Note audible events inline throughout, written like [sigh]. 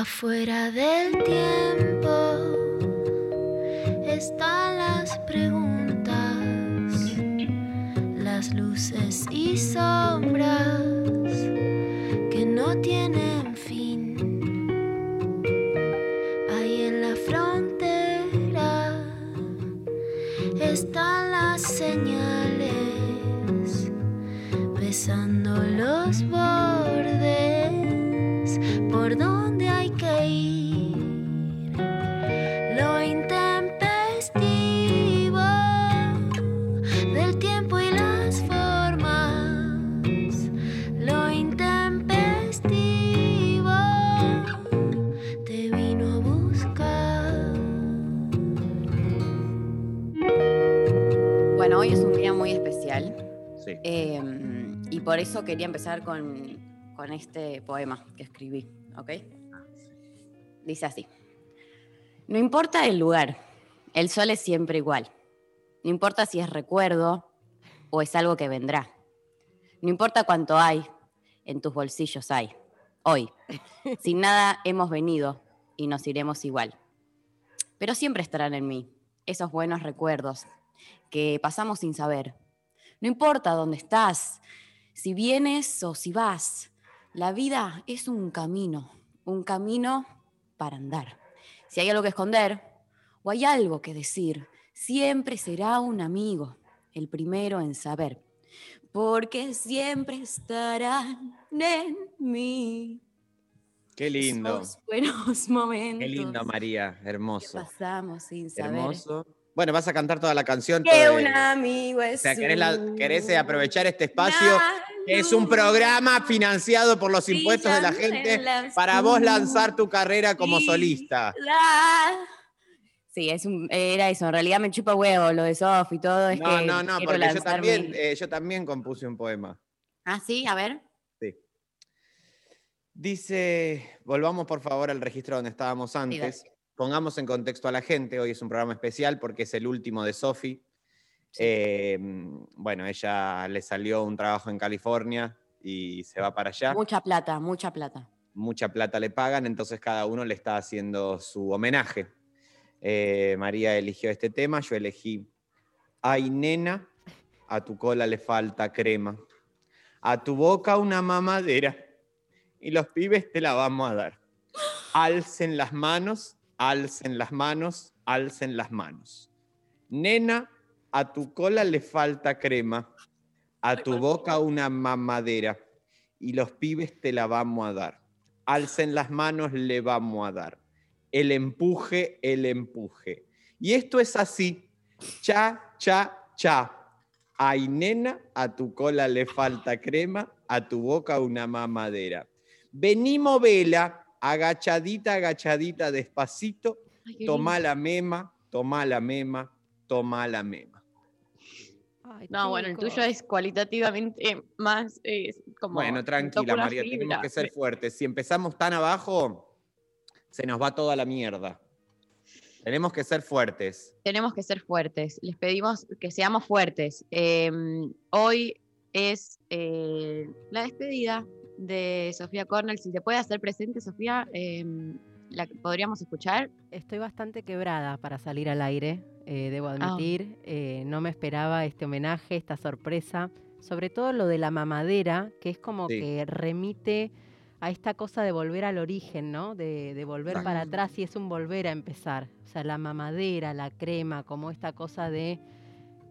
Afuera del tiempo están las preguntas, las luces y sombras eh, y por eso quería empezar con, con este poema que escribí, ¿ok? Dice así. No importa el lugar, el sol es siempre igual. No importa si es recuerdo o es algo que vendrá. No importa cuánto hay, en tus bolsillos hay. Hoy, [laughs] sin nada hemos venido y nos iremos igual. Pero siempre estarán en mí esos buenos recuerdos que pasamos sin saber. No importa dónde estás, si vienes o si vas, la vida es un camino, un camino para andar. Si hay algo que esconder o hay algo que decir, siempre será un amigo, el primero en saber, porque siempre estarán en mí. Qué lindo. esos buenos momentos. Qué lindo, María. que Hermoso. pasamos sin saber. Hermoso. Bueno, vas a cantar toda la canción. Que todo un el- amigo es O sea, querés, la- un- querés, aprovechar este espacio. Es un programa financiado por los impuestos de la gente la para vos lanzar tu carrera como solista. Sí, es un- era eso. En realidad me chupa huevo lo de Sof y todo. Es No, que no, no, porque yo también, mi- eh, yo también compuse un poema. Ah, sí, a ver. Dice, volvamos por favor al registro donde estábamos antes. Pongamos en contexto a la gente. Hoy es un programa especial porque es el último de Sofi. Sí. Eh, bueno, ella le salió un trabajo en California y se va para allá. Mucha plata, mucha plata. Mucha plata le pagan, entonces cada uno le está haciendo su homenaje. Eh, María eligió este tema, yo elegí Ay, nena, a tu cola le falta crema, a tu boca una mamadera y los pibes te la vamos a dar. [gasps] Alcen las manos, alcen las manos, alcen las manos. Nena, a tu cola le falta crema, a tu boca una mamadera y los pibes te la vamos a dar. Alcen las manos, le vamos a dar. El empuje, el empuje. Y esto es así. Cha, cha, cha. Ay, nena, a tu cola le falta crema, a tu boca una mamadera. Venimos vela, agachadita, agachadita, despacito, Ay, toma la mema, toma la mema, toma la mema. Ay, No, bueno, el tuyo es cualitativamente más eh, como. Bueno, tranquila, María, fibra. tenemos que ser fuertes. Si empezamos tan abajo, se nos va toda la mierda. Tenemos que ser fuertes. Tenemos que ser fuertes. Les pedimos que seamos fuertes. Eh, hoy es eh, la despedida de Sofía Cornell. Si se puede hacer presente, Sofía, eh, la podríamos escuchar. Estoy bastante quebrada para salir al aire, eh, debo Ah. admitir. Eh, no me esperaba este homenaje, esta sorpresa. Sobre todo lo de la mamadera, que es como Sí. que remite a esta cosa de volver al origen, ¿no? De, de volver para atrás y es un volver a empezar. O sea, la mamadera, la crema, como esta cosa de,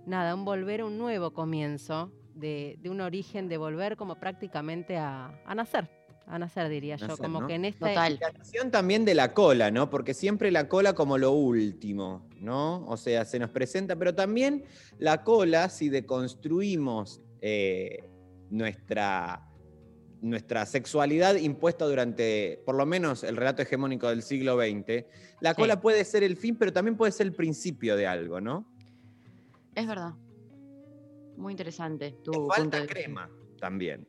nada, un volver a un nuevo comienzo, de, de un origen, de volver como prácticamente a, a nacer. A nacer, diría yo. Nacer, Como ¿no? que en esta Total. La canción también de la cola, ¿no? Porque siempre la cola como lo último, ¿no? O sea, se nos presenta, pero también la cola, si deconstruimos eh, nuestra, nuestra sexualidad impuesta durante, por lo menos, el relato hegemónico del siglo XX, la Sí. cola puede ser el fin, pero también puede ser el principio de algo, ¿no? Es verdad. Muy interesante tu falta de crema también.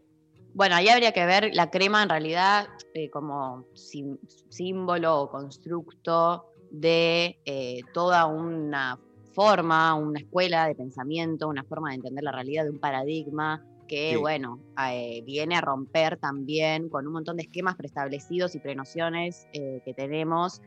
Bueno, ahí habría que ver la crema en realidad eh, como sim- símbolo o constructo de eh, toda una forma, una escuela de pensamiento, una forma de entender la realidad, de un paradigma que, Sí. bueno, eh, viene a romper también con un montón de esquemas preestablecidos y prenociones que tenemos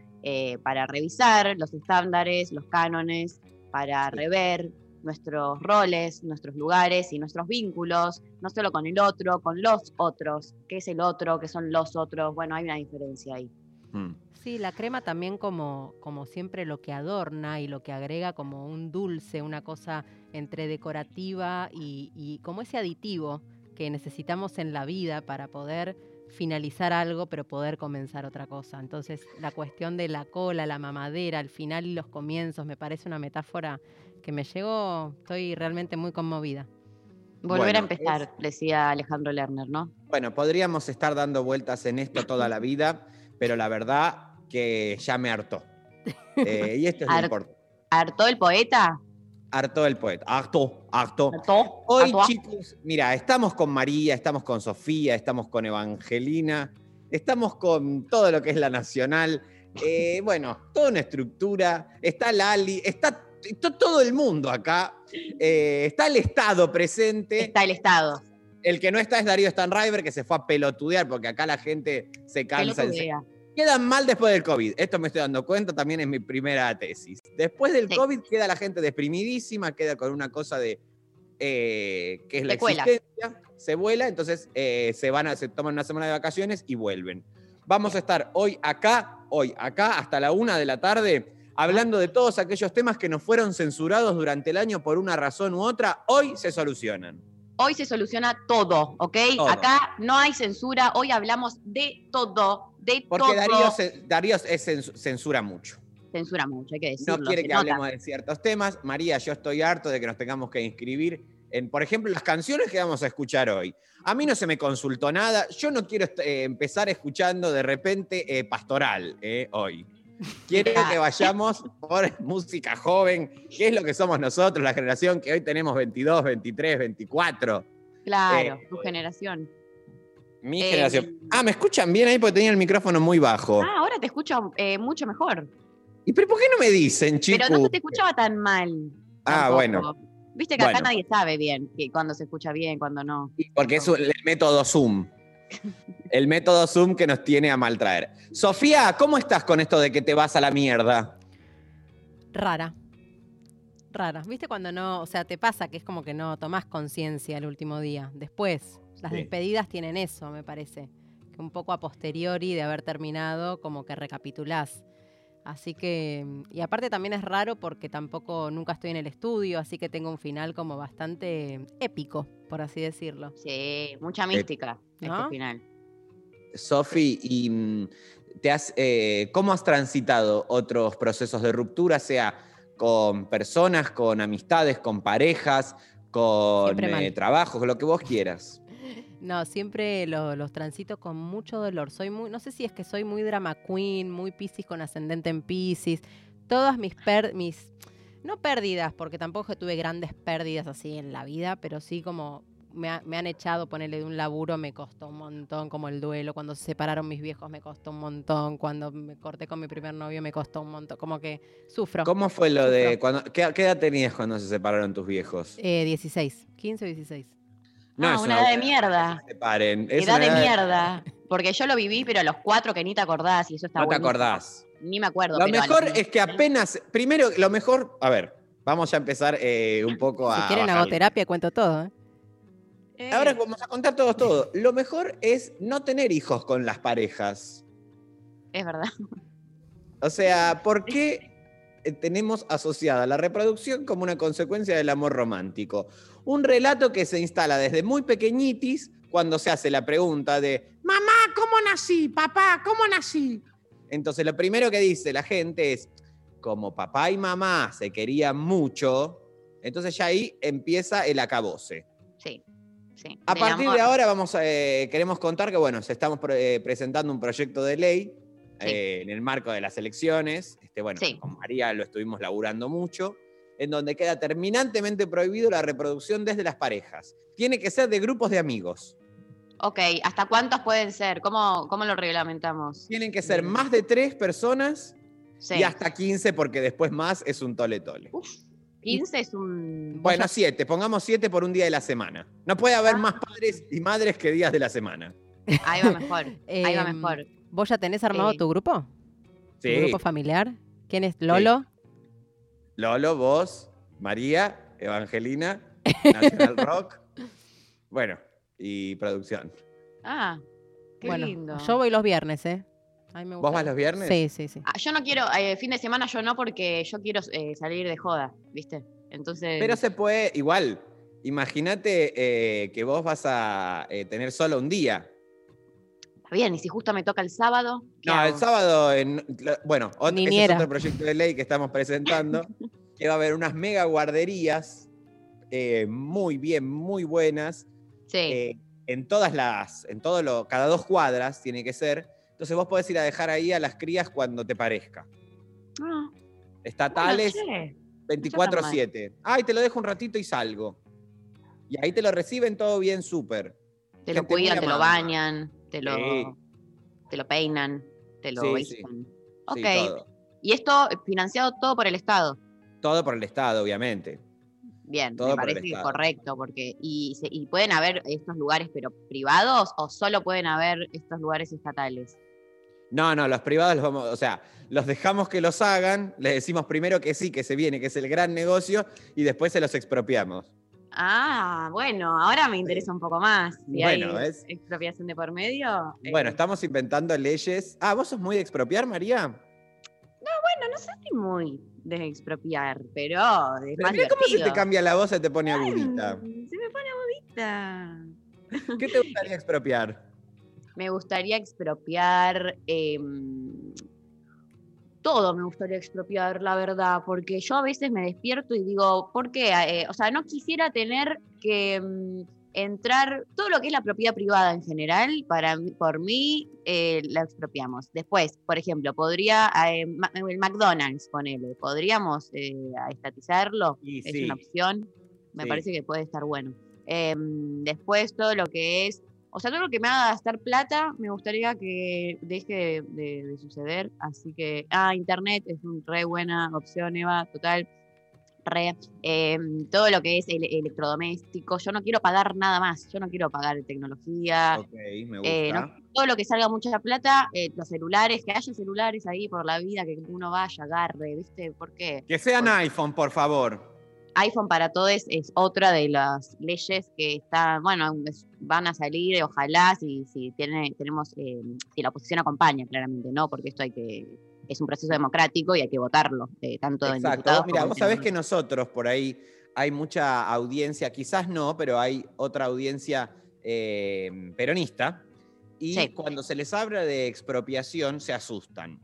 para revisar los estándares, los cánones, para Sí. rever nuestros roles, nuestros lugares y nuestros vínculos, no solo con el otro, con los otros. ¿Qué es el otro? ¿Qué son los otros? Bueno, hay una diferencia ahí. Mm. Sí, la crema también como, como siempre lo que adorna y lo que agrega como un dulce, una cosa entre decorativa y, y como ese aditivo que necesitamos en la vida para poder finalizar algo, pero poder comenzar otra cosa. Entonces, la cuestión de la cola, la mamadera, al final y los comienzos, me parece una metáfora que me llegó, estoy realmente muy conmovida. Volver a empezar, es- decía Alejandro Lerner, ¿no? Bueno, podríamos estar dando vueltas en esto toda la vida, pero la verdad que ya me hartó. Eh, y esto es lo [laughs] importante. ¿Hartó el poeta? Hartó el poeta. Hartó, hartó. ¿Hartó? Hoy, ¿Hartó? chicos, mira, estamos con María, estamos con Sofía, estamos con Evangelina, estamos con todo lo que es la nacional. Eh, bueno, toda una estructura. Está Lali, está, está todo el mundo acá. Eh, está el Estado presente. Está el Estado. El que no está es Darío Stanriver, que se fue a pelotudear, porque acá la gente se cansa. Quedan mal después del COVID. Esto me estoy dando cuenta, también es mi primera tesis. Después del Sí. COVID queda la gente deprimidísima, queda con una cosa de eh, que es la Secuela. existencia, se vuela, entonces eh, se van a, se toman una semana de vacaciones y vuelven. Vamos a estar hoy acá, hoy acá, hasta la una de la tarde, hablando de todos aquellos temas que nos fueron censurados durante el año por una razón u otra. Hoy se solucionan. Hoy se soluciona todo, ¿ok? Todo. Acá no hay censura, hoy hablamos de todo, de Porque todo. Darío, se- Darío es cens- censura mucho. Censura mucho, hay que decirlo. no quiere que nota. hablemos de ciertos temas. María, yo estoy harto de que nos tengamos que inscribir en, por ejemplo, las canciones que vamos a escuchar hoy. A mí no se me consultó nada. Yo no quiero eh, empezar escuchando de repente eh, pastoral eh, hoy. Quiero que vayamos por [laughs] música joven, que es lo que somos nosotros, la generación que hoy tenemos 22, 23, 24. Claro, Eh, tu generación. Mi Eh, generación. Ah, ¿me escuchan bien ahí? Porque tenía el micrófono muy bajo. Ah, ahora te escucho eh, mucho mejor. ¿Y pero por qué no me dicen, chicos? Pero no se te escuchaba tan mal. Ah, tampoco. bueno. Viste que acá nadie sabe bien que cuando se escucha bien, cuando no. Porque es el método Zoom. [laughs] El método Zoom que nos tiene a maltraer. Sofía, ¿cómo estás con esto de que te vas a la mierda? Rara. Rara. ¿Viste cuando no, o sea, te pasa que es como que no tomás conciencia el último día? Después, las Sí. despedidas tienen eso, me parece. Que un poco a posteriori de haber terminado, como que recapitulás. Así que, y aparte también es raro porque tampoco nunca estoy en el estudio, así que tengo un final como bastante épico, por así decirlo. Sí, mucha mística ¿No? este final. Sofi, ¿y mm, te has, eh, cómo has transitado otros procesos de ruptura, sea con personas, con amistades, con parejas, con eh, trabajos, lo que vos quieras? No, siempre lo- los transito con mucho dolor. Soy muy, no sé si es que soy muy drama queen, muy piscis con ascendente en piscis. Todas mis per, mis no pérdidas, porque tampoco tuve grandes pérdidas así en la vida, pero sí como me, ha- me han echado ponerle de un laburo me costó un montón, como el duelo, cuando se separaron mis viejos me costó un montón, cuando me corté con mi primer novio me costó un montón, como que sufro. ¿Cómo fue lo de cuando qué, qué edad tenías cuando se separaron tus viejos? Eh, 16, 15 o 16. Ah, una edad de mierda. que se separen. Es Edad una de mierda. Porque yo lo viví, pero a los cuatro que ni te acordás y eso está No te acordás. Ni me acuerdo. Lo pero mejor los- es que apenas, primero, lo mejor, a ver, vamos ya a empezar eh, un poco a... Si quieren bajarle. hago terapia, cuento todo. ¿eh? Eh, Ahora vamos a contar todos todo. Lo mejor es no tener hijos con las parejas. Es verdad. O sea, ¿por qué tenemos asociada la reproducción como una consecuencia del amor romántico? Un relato que se instala desde muy pequeñitis cuando se hace la pregunta de, mamá, ¿cómo nací? Papá, ¿cómo nací? Entonces lo primero que dice la gente es, como papá y mamá se querían mucho, entonces ya ahí empieza el acabose. Sí. sí. A partir amor. de ahora vamos a, eh, queremos contar que bueno, se estamos pre- eh, presentando un proyecto de ley eh, en el marco de las elecciones. Este, bueno, Sí. con María lo estuvimos laburando mucho, en donde queda terminantemente prohibido la reproducción desde las parejas. Tiene que ser de grupos de amigos. Ok, ¿hasta cuántos pueden ser? ¿Cómo, cómo lo reglamentamos? Tienen que ser más de tres personas Sí. y hasta 15 porque después más es un tole tole. Uf, 15 es un... Bueno, siete, pongamos siete por un día de la semana. No puede haber más padres y madres que días de la semana. Ahí va mejor, [laughs] ahí va Em, mejor. ¿Vos ya tenés armado Eh, tu grupo? ¿Tu Sí. grupo familiar? ¿Quién es Lolo? Lolo, vos, María, Evangelina, Nacional [laughs] Rock. Bueno, y producción. Ah, qué bueno, lindo. yo voy los viernes, ¿eh? A mí me ¿Vos vas los viernes? Sí, sí, sí. Ah, yo no quiero, eh, fin de semana yo no, porque yo quiero eh, salir de joda, ¿viste? Entonces... Pero se puede, igual, imagínate eh, que vos vas a eh, tener solo un día. Está bien, y si justo me toca el sábado... ¿qué No, el sábado, en- bueno, ot- ese es otro proyecto de ley que estamos presentando, [laughs] que va a haber unas mega guarderías eh, muy bien, muy buenas, Sí. eh, en todas las, en todo lo, cada dos cuadras tiene que ser. Entonces vos podés ir a dejar ahí a las crías cuando te parezca. Ah, bueno, Estatales, che, 24-7. Ay, te lo dejo un ratito y salgo. Y ahí te lo reciben todo bien, súper. Te lo Gente cuidan, te lo bañan, te lo, Sí. te lo peinan, te lo Sí, Ok. y esto financiado todo por el Estado. Todo por el Estado, obviamente. Bien, Todo me parece que es Estado. correcto, porque y, y pueden haber estos lugares pero privados o solo pueden haber estos lugares estatales. No, no, los privados los vamos, o sea, los dejamos que los hagan, les decimos primero que sí, que se viene, que es el gran negocio, y después se los expropiamos. Ah, bueno, ahora me interesa un poco más. Si Bueno, hay ¿ves? expropiación de por medio. eh, Bueno, estamos inventando leyes. Ah, ¿vos sos muy de expropiar, María? bueno, no soy muy de expropiar, pero es Pero más mira cómo se te cambia la voz, se te pone agudita. Se me pone agudita. ¿Qué te gustaría expropiar? [laughs] Me gustaría expropiar em, todo, me gustaría expropiar, la verdad, porque yo a veces me despierto y digo, ¿por qué? Eh, o sea, no quisiera tener que mm, entrar, todo lo que es la propiedad privada en general, para por mí, eh, la expropiamos. Después, por ejemplo, podría, eh, el McDonald's, ponele, podríamos estatizarlo, es sí. una opción, me Sí. parece que puede estar bueno. Em, después, todo lo que es o sea, todo lo que me haga gastar plata, me gustaría que deje de, de- de suceder. Así que, ah, internet es una re buena opción, Eva, total. Re. Eh, todo lo que es el, electrodoméstico, yo no quiero pagar nada más. Yo no quiero pagar tecnología. Ok, me gusta. eh, no- todo lo que salga mucha plata, eh, los celulares, que haya celulares ahí por la vida, que uno vaya, agarre, ¿viste? ¿Por qué? Que sean Por- iPhone, por favor. iPhone para todos es otra de las leyes que están, bueno, es- van a salir, ojalá, si, si tiene, tenemos, eh, si la oposición acompaña, claramente, ¿no? Porque esto hay que, es un proceso democrático y hay que votarlo, eh, tanto en Exacto. diputados Vos, mira, vos en sabés que nosotros por ahí hay mucha audiencia, quizás no, pero hay otra audiencia eh, peronista. Y Sí. cuando se les habla de expropiación, se asustan.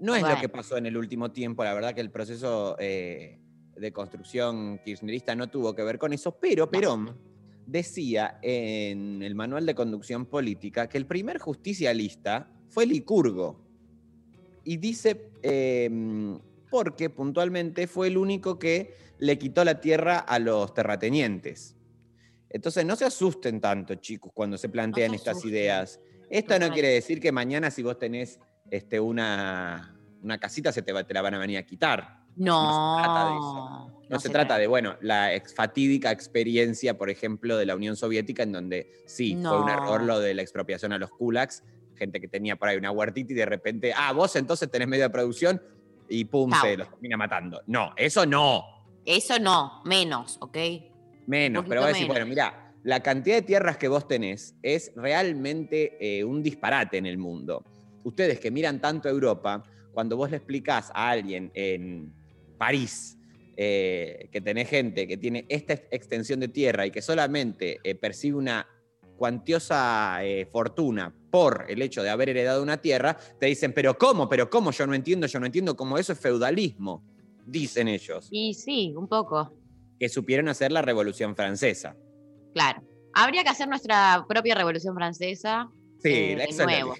No es lo que pasó en el último tiempo, la verdad que el proceso eh, de construcción kirchnerista no tuvo que ver con eso, pero Perón decía en el manual de conducción política que el primer justicialista fue Licurgo. Y dice, eh, porque puntualmente fue el único que le quitó la tierra a los terratenientes. Entonces no se asusten tanto, chicos, cuando se plantean se estas ideas. Esto no quiere decir que mañana si vos tenés este, una, una casita se te, va- te la van a venir a quitar. No, no se trata de eso. No, se, trata de, bueno, la ex- fatídica experiencia, por ejemplo, de la Unión Soviética, en donde sí, fue un error lo de la expropiación a los kulaks, gente que tenía por ahí una huertita y de repente, ah, vos entonces tenés medio de producción y pum, se los termina matando. No, eso no. Eso no, menos, ¿ok? Menos, pero vos poquito decís, bueno, mira, la cantidad de tierras que vos tenés es realmente eh, un disparate en el mundo. Ustedes que miran tanto a Europa, cuando vos le explicás a alguien en París eh, que tenés gente que tiene esta ex- extensión de tierra y que solamente eh, percibe una cuantiosa eh, fortuna por el hecho de haber heredado una tierra, te dicen, pero ¿cómo? ¿Pero cómo? Yo no entiendo, yo no entiendo cómo eso es feudalismo, dicen ellos, Y sí, un poco, que supieron hacer la Revolución Francesa. claro. Habría que hacer nuestra propia revolución francesa Sí, Eh, de nuevo.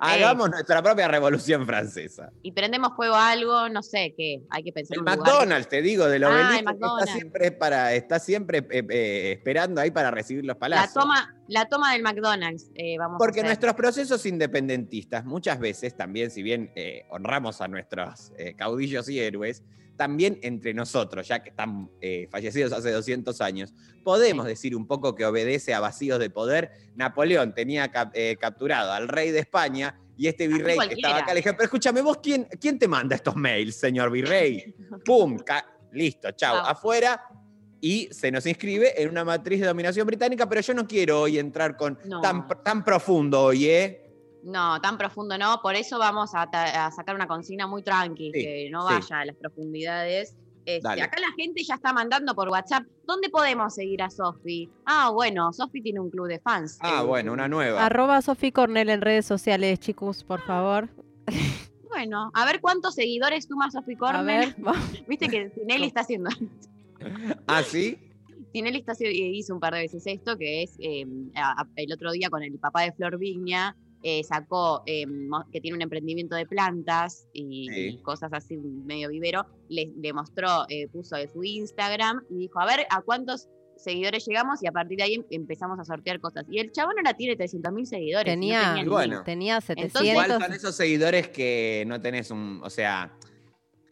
Hagamos nuestra propia revolución francesa. y prendemos fuego a algo, no sé qué, hay que pensar El McDonald's, te digo, Ah, el obelisco, que está siempre, para, está siempre eh, eh, esperando ahí para recibir los La palazos. toma, la toma del McDonald's. eh, vamos Porque a nuestros procesos independentistas, muchas veces también, si bien eh, honramos a nuestros eh, caudillos y héroes, también entre nosotros, ya que están eh, fallecidos hace 200 años, podemos decir un poco que obedece a vacíos de poder. Napoleón tenía cap- eh, capturado al rey de España y este virrey que estaba acá le dije, pero escúchame, vos, quién, ¿quién te manda estos mails, señor virrey? [laughs] ¡Pum! listo, chao, afuera. Y se nos inscribe en una matriz de dominación británica, pero yo no quiero hoy entrar con No. tan, tan profundo hoy, ¿eh? No, tan profundo no. Por eso vamos a, sacar una consigna muy tranqui, Sí, que no sí. vaya a las profundidades. Este, acá la gente ya está mandando por WhatsApp. ¿Dónde podemos seguir a Sofi? Ah, bueno, Sofi tiene un club de fans. Ah, Eh, bueno, una nueva. Arroba Sofi Cornell en redes sociales, chicos, por favor. [laughs] Bueno, a ver cuántos seguidores suma Sofi A Cornell. [laughs] Viste que Tinelli está haciendo. [laughs] ¿Ah, sí? Tinelli está haciendo, hizo un par de veces esto, que es eh, a- a- el otro día con el papá de Flor Vigna, eh, sacó eh, que tiene un emprendimiento de plantas y, Sí. y cosas así medio vivero, le, le mostró, eh, puso de su Instagram y dijo, a ver a cuántos seguidores llegamos y a partir de ahí em- empezamos a sortear cosas. Y el chabón ahora tiene 300.000 seguidores. y no tenía, ni Bueno. mil. tenía Entonces- 700. Igual son esos seguidores que no tenés un. O sea,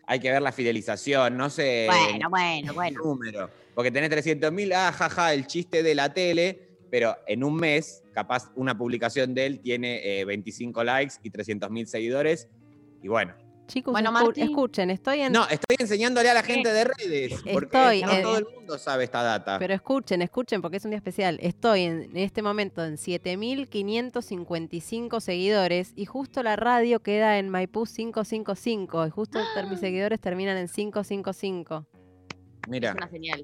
hay que ver la fidelización, no sé. Bueno, bueno, el bueno. número. Porque tenés 300 mil, ah, jaja, el chiste de la tele, pero en un mes, capaz una publicación de él tiene eh, 25 likes y 300 mil seguidores. Y bueno. Chicos, Bueno, escu- Martín. escuchen, estoy en. No, estoy enseñándole a la gente de redes. Porque Estoy no en- todo el mundo sabe esta data. Pero escuchen, escuchen, porque es un día especial. Estoy en, en este momento en 7.555 seguidores y justo la radio queda en Maipú 555 y justo ter- mis seguidores terminan en 555. Mira, Es una señal.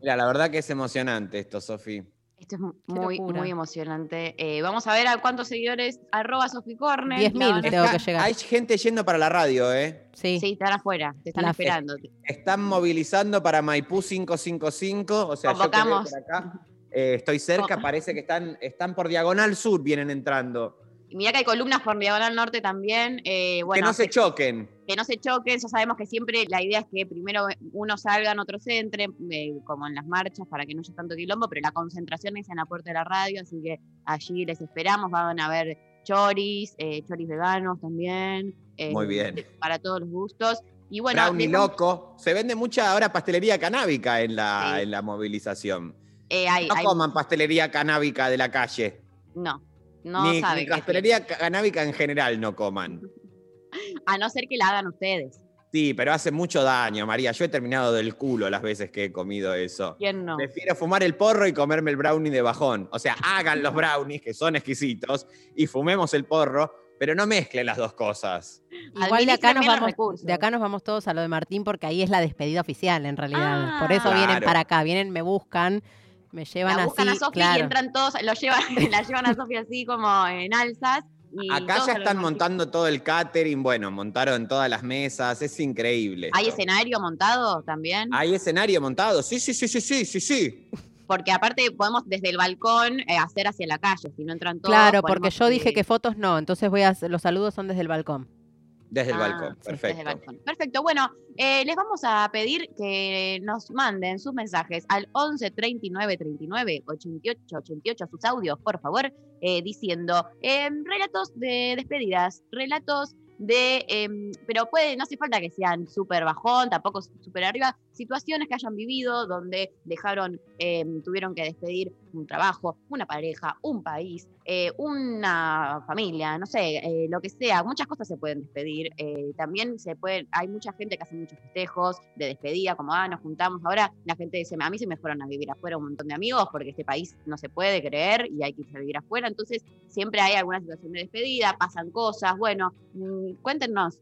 Mira, la verdad que es emocionante esto, Sofi. Esto es muy, muy emocionante. Eh, vamos a ver a cuántos seguidores, arroba Sofi Corner. 10.000 la van a- tengo que llegar. Hay gente yendo para la radio, ¿eh? Sí. Sí, están afuera, te están La fe. esperando. Están movilizando para Maipú 555, o sea, yo que veo Convocamos. por acá, eh, estoy cerca, parece que están, están por Diagonal Sur, vienen entrando. Y Mirá que hay columnas por Diagonal Norte también. eh, bueno, que no se choquen. que no se choquen, ya sabemos que siempre la idea es que primero unos salgan, otros entren, eh, como en las marchas, para que no haya tanto quilombo, pero la concentración es en la puerta de la radio, así que allí les esperamos, van a ver choris, eh, choris veganos también. eh, Muy bien. Para todos los gustos. Y bueno, Brownie loco. Se vende mucha ahora pastelería canábica en la, Sí. en la movilización. eh, hay- No hay- coman pastelería canábica de la calle. no, no ni, saben ni canábica en general no coman. [laughs] a no ser que la hagan ustedes. Sí, pero hace mucho daño, María. Yo he terminado del culo las veces que he comido eso. ¿Quién no? Prefiero fumar el porro y comerme el brownie de bajón. O sea, hagan los brownies, que son exquisitos, y fumemos el porro, pero no mezclen las dos cosas. Igual de acá, nos vamos, recursos. de acá nos vamos todos a lo de Martín porque ahí es la despedida oficial en realidad. Por eso Ah. vienen Claro. para acá, vienen, me buscan, me llevan la buscan así. a Sofía claro. y entran todos, lo llevan, [laughs] la llevan a Sofía así como en alzas. Y Acá ya están montando todo el catering, bueno, montaron todas las mesas, es increíble. ¿Hay esto. escenario montado también? ¿Hay escenario montado? Sí, sí, sí, sí, sí, sí, sí. Porque aparte podemos desde el balcón eh, hacer hacia la calle, si no entran todos. Claro, porque yo dije que fotos no, entonces voy a hacer- los saludos son desde el balcón. Desde el ah, balcón, sí, desde perfecto. el balcón. Perfecto, bueno, eh, les vamos a pedir que nos manden sus mensajes al 11 39 39 88 88, sus audios, por favor, eh, diciendo eh, relatos de despedidas, relatos de, eh, pero puede, no hace falta que sean súper bajón, tampoco súper arriba, situaciones que hayan vivido donde dejaron, eh, tuvieron que despedir un trabajo, una pareja, un país, eh, una familia, no sé, eh, lo que sea, muchas cosas se pueden despedir. eh, también se pueden, hay mucha gente que hace muchos festejos de despedida, como ah, nos juntamos. Ahora la gente dice, a mí se me fueron a vivir afuera un montón de amigos porque este país no se puede creer y hay que irse a vivir afuera. Entonces siempre hay alguna situación de despedida, pasan cosas. Bueno, mm, cuéntenos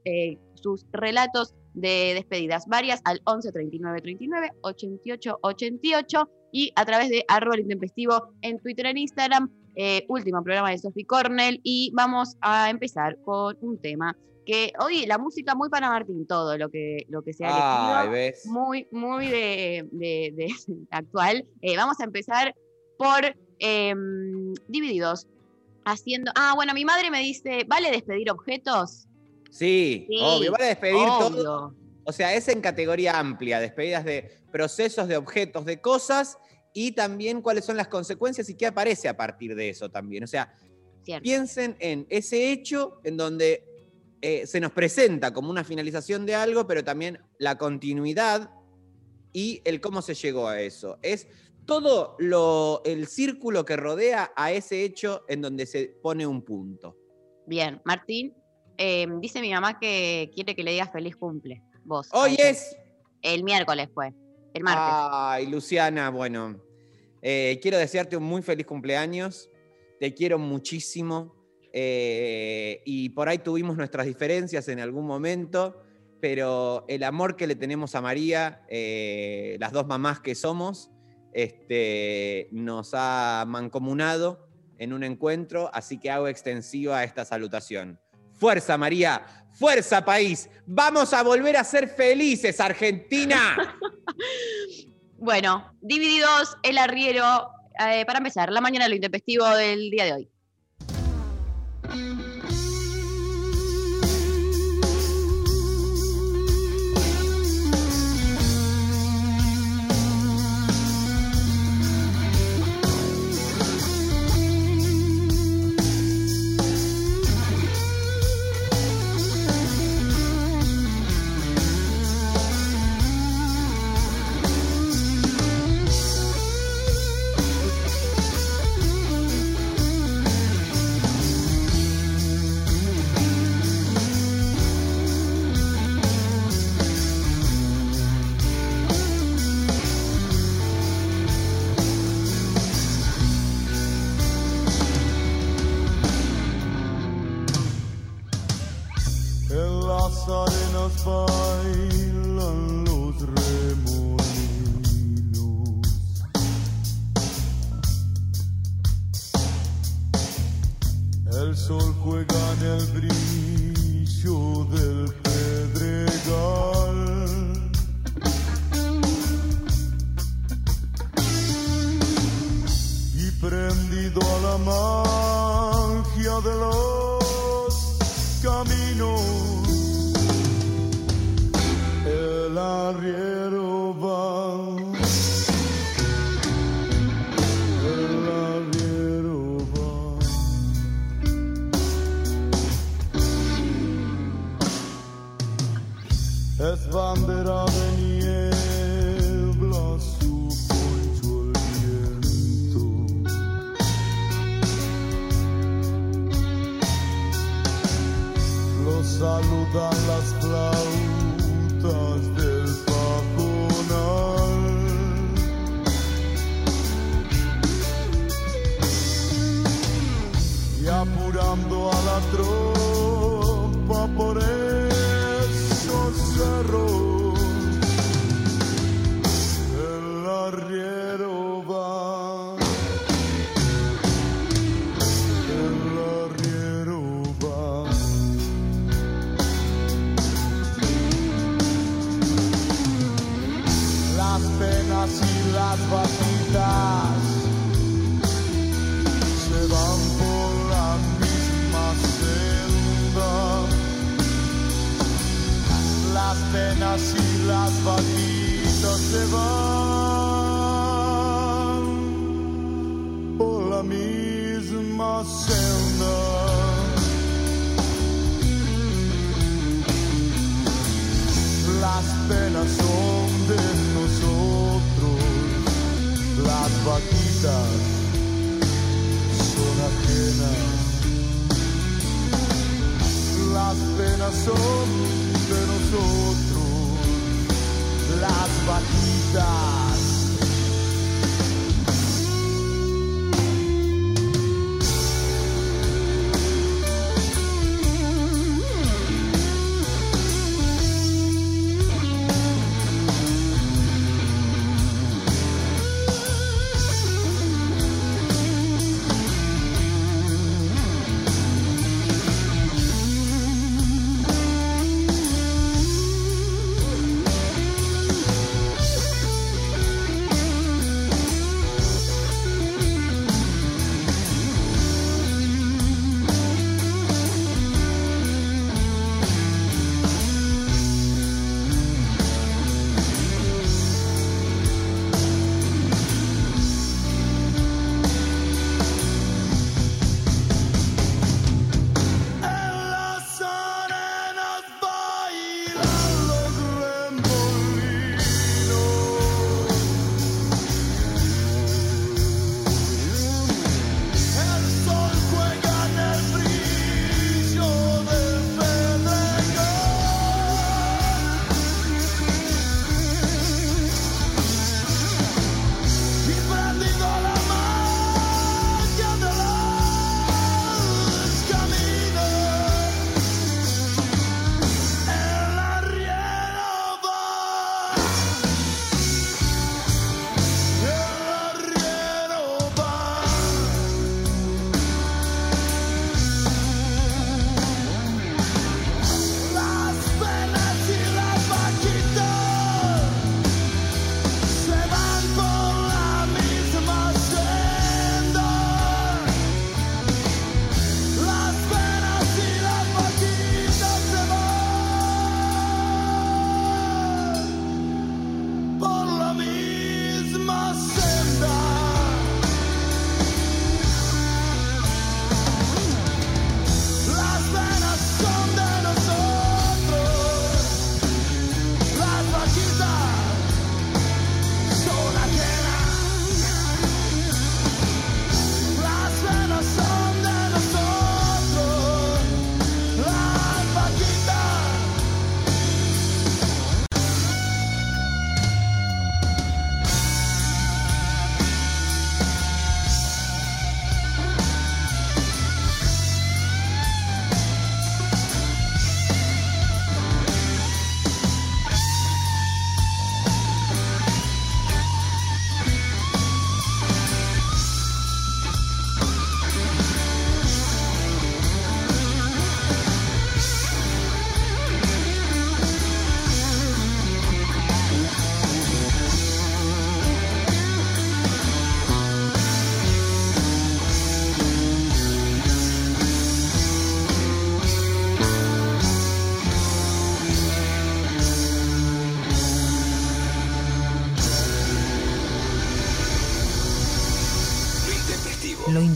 sus relatos de despedidas varias al 11 39 39 88 88 y a través de arroba intempestivo en Twitter en Instagram eh, último programa de Sophie Cornell y vamos a empezar con un tema que hoy la música muy para Martín, todo lo que, lo que se ha Ay, elegido, ¿ves? muy, muy de, de- de [laughs] actual. Eh, vamos a empezar por em, Divididos, haciendo... Ah, bueno, mi madre me dice, ¿vale despedir objetos? Sí, Sí, obvio. Van a despedir todo. O sea, es en categoría amplia, despedidas de procesos, de objetos, de cosas y también cuáles son las consecuencias y qué aparece a partir de eso también. O sea, Cierto. piensen en ese hecho en donde eh, se nos presenta como una finalización de algo, pero también la continuidad y el cómo se llegó a eso. Es todo lo, el círculo que rodea a ese hecho en donde se pone un punto. Bien, Martín, eh, dice mi mamá que quiere que le digas feliz cumple. Vos. Hoy es... El miércoles fue. El martes. Ay, Luciana, bueno, eh, quiero desearte un muy feliz cumpleaños. Te quiero muchísimo. eh, y por ahí tuvimos nuestras diferencias en algún momento, pero el amor que le tenemos a María, eh, las dos mamás que somos, este, nos ha mancomunado en un encuentro, así que hago extensiva esta salutación. Fuerza, María, fuerza, país. Vamos a volver a ser felices, Argentina. [laughs] Bueno, divididos el arriero. eh, para empezar, la mañana lo intempestivo del día de hoy.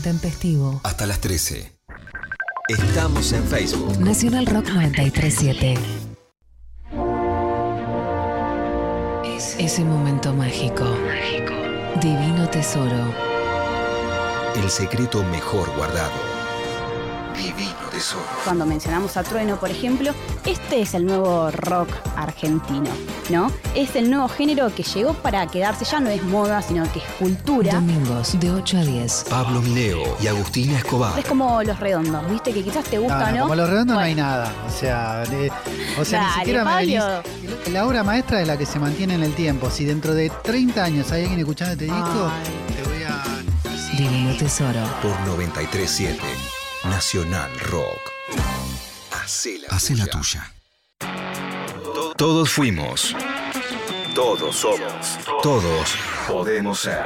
Intempestivo. Hasta las 13. Estamos en Facebook. Nacional Rock 937. Ese momento mágico. Divino tesoro. El secreto mejor guardado. Divino tesoro. Cuando mencionamos a Trueno, por ejemplo, este es el nuevo rock argentino, ¿no? Es el nuevo género que llegó para quedarse, ya no es moda, sino que es cultura. Domingos de 8 a 10. Pablo Mineo y Agustina Escobar. Es como los redondos, ¿viste? Que quizás te gusta, No, ¿no? no, como los redondos no hay nada. O sea, de- o sea ni siquiera me venís-. La obra maestra es la que se mantiene en el tiempo. Si dentro de 30 años hay alguien escuchando este disco, te voy a. Divino tesoro. Por 937. Nacional Rock. Hacé la, tuya. Todos fuimos. Todos somos. Todos podemos ser.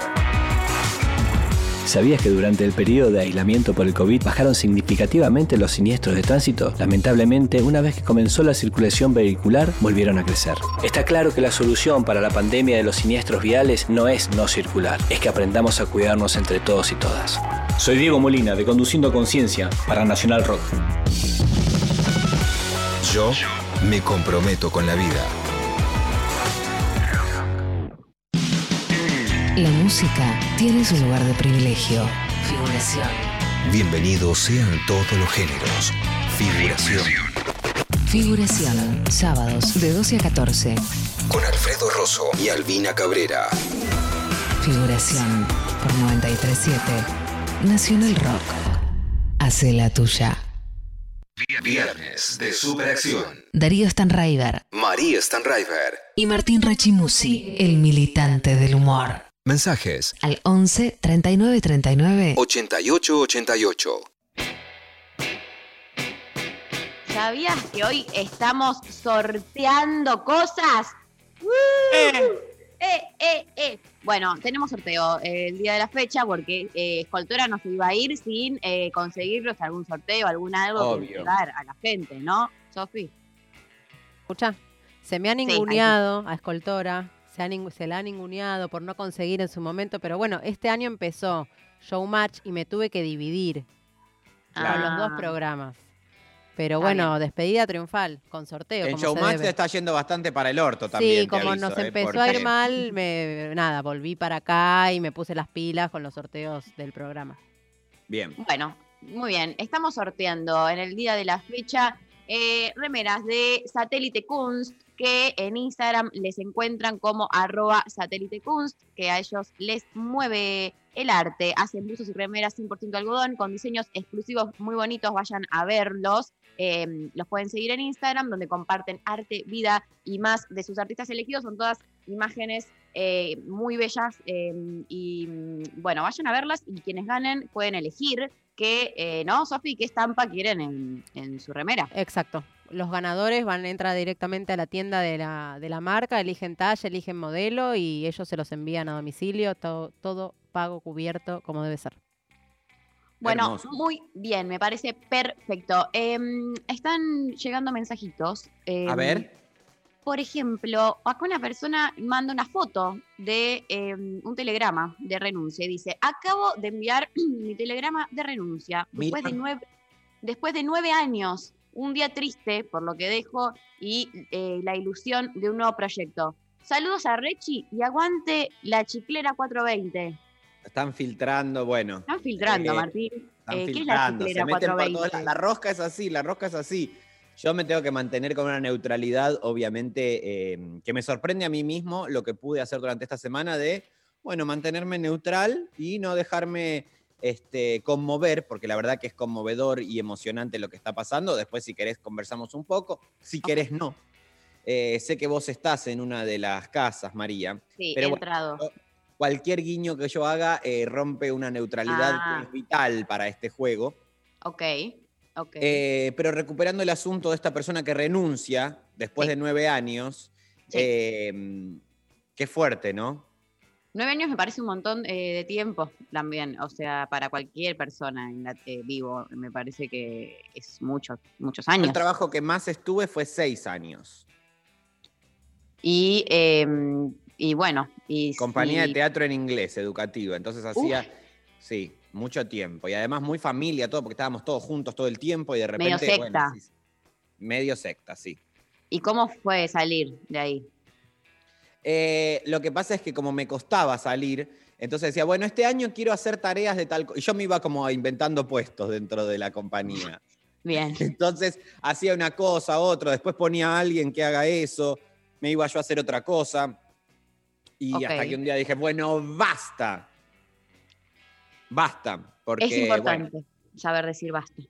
¿Sabías que durante el periodo de aislamiento por el COVID bajaron significativamente los siniestros de tránsito? Lamentablemente, una vez que comenzó la circulación vehicular, volvieron a crecer. Está claro que la solución para la pandemia de los siniestros viales no es no circular, es que aprendamos a cuidarnos entre todos y todas. Soy Diego Molina, de Conduciendo Conciencia, para Nacional Rock. Yo me comprometo con la vida. La música tiene su lugar de privilegio. Figuración. Bienvenidos sean todos los géneros. Figuración. Figuración. Sábados de 12 a 14. Con Alfredo Rosso y Albina Cabrera. Figuración. Por 937. Nacional Rock. Hace la tuya. Viernes de Superacción. Darío Stanraiver María Stanriver. y Martín Rachimusi, el militante del humor. Mensajes Al 11 39 39 8888. ¿Sabías que hoy estamos sorteando cosas? Eh, eh, eh. Bueno, tenemos sorteo eh, el día de la fecha porque eh, Escoltora no se iba a ir sin eh, conseguirnos algún sorteo, algún algo Obvio. que dar a la gente, ¿no, Sofi? Escucha, se me ha ninguneado a Escoltora, se, ha se la ha ninguneado por no conseguir en su momento, pero bueno, este año empezó Showmatch y me tuve que dividir con los dos Ah. programas. Pero bueno, despedida triunfal, con sorteo. Se Showmatch está yendo bastante para el orto también. Sí, como aviso, nos ¿eh? empezó a ir mal, me, nada, volví para acá y me puse las pilas con los sorteos del programa. Bien. Bueno, muy bien. Estamos sorteando en el día de la fecha eh, remeras de Satélite Kunst, que en Instagram les encuentran como arroba Satélite Kunst, que a ellos les mueve el arte. Hacen buzos y remeras 100% algodón con diseños exclusivos muy bonitos. Vayan a verlos. Eh, los pueden seguir en Instagram, donde comparten arte, vida y más de sus artistas elegidos. Son todas imágenes eh, muy bellas eh, y mm, bueno, vayan a verlas y quienes ganen pueden elegir qué, eh, ¿no, Sofi? ¿Qué estampa quieren en, en su remera? Exacto. Los ganadores van a entrar directamente a la tienda de la, de la marca, eligen talla, eligen modelo y ellos se los envían a domicilio, todo, todo pago cubierto como debe ser. Bueno, Hermoso. muy bien, me parece perfecto. Em, están llegando mensajitos. em, A ver. Por ejemplo, acá una persona manda una foto de em, un telegrama de renuncia y dice, acabo de enviar [clears throat] mi telegrama de renuncia después de, Mira. nueve, después de nueve años, un día triste por lo que dejo y eh, la ilusión de un nuevo proyecto. Saludos a Rechi y aguante la chiclera 420. Están filtrando, bueno. Están filtrando, Eh, Martín. Están Eh, ¿Qué es la filtrando, se meten por 420? todos lados. La rosca es así, la rosca es así. Yo me tengo que mantener con una neutralidad, obviamente, eh, que me sorprende a mí mismo lo que pude hacer durante esta semana de, bueno, mantenerme neutral y no dejarme este, conmover, porque la verdad que es conmovedor y emocionante lo que está pasando. Después, si querés, conversamos un poco. Si querés, no. Eh, sé que vos estás en una de las casas, María. Sí, pero he bueno, entrado. Cualquier guiño que yo haga eh, rompe una neutralidad Ah. que es vital para este juego. Ok, ok. Eh, pero recuperando el asunto de esta persona que renuncia después Sí. de nueve años, Sí. eh, qué fuerte, ¿no? Nueve años me parece un montón eh, de tiempo también, o sea, para cualquier persona en la, vivo, me parece que es mucho, muchos años. El trabajo que más estuve fue seis años. Y, eh, y bueno, y Compañía de teatro en inglés, educativa. Entonces hacía, sí, mucho tiempo. Y además muy familia, todo, porque estábamos todos juntos todo el tiempo y de repente. Medio secta. sí. medio secta, sí. ¿Y cómo fue salir de ahí? Eh, lo que pasa es que como me costaba salir, entonces decía, bueno, este año quiero hacer tareas de tal... co-". Y yo me iba como inventando puestos dentro de la compañía. [laughs] Bien. Entonces hacía una cosa, otra, después ponía a alguien que haga eso, me iba yo a hacer otra cosa. Y hasta que un día dije, bueno, basta. Basta. Porque, es bueno, importante saber decir basta.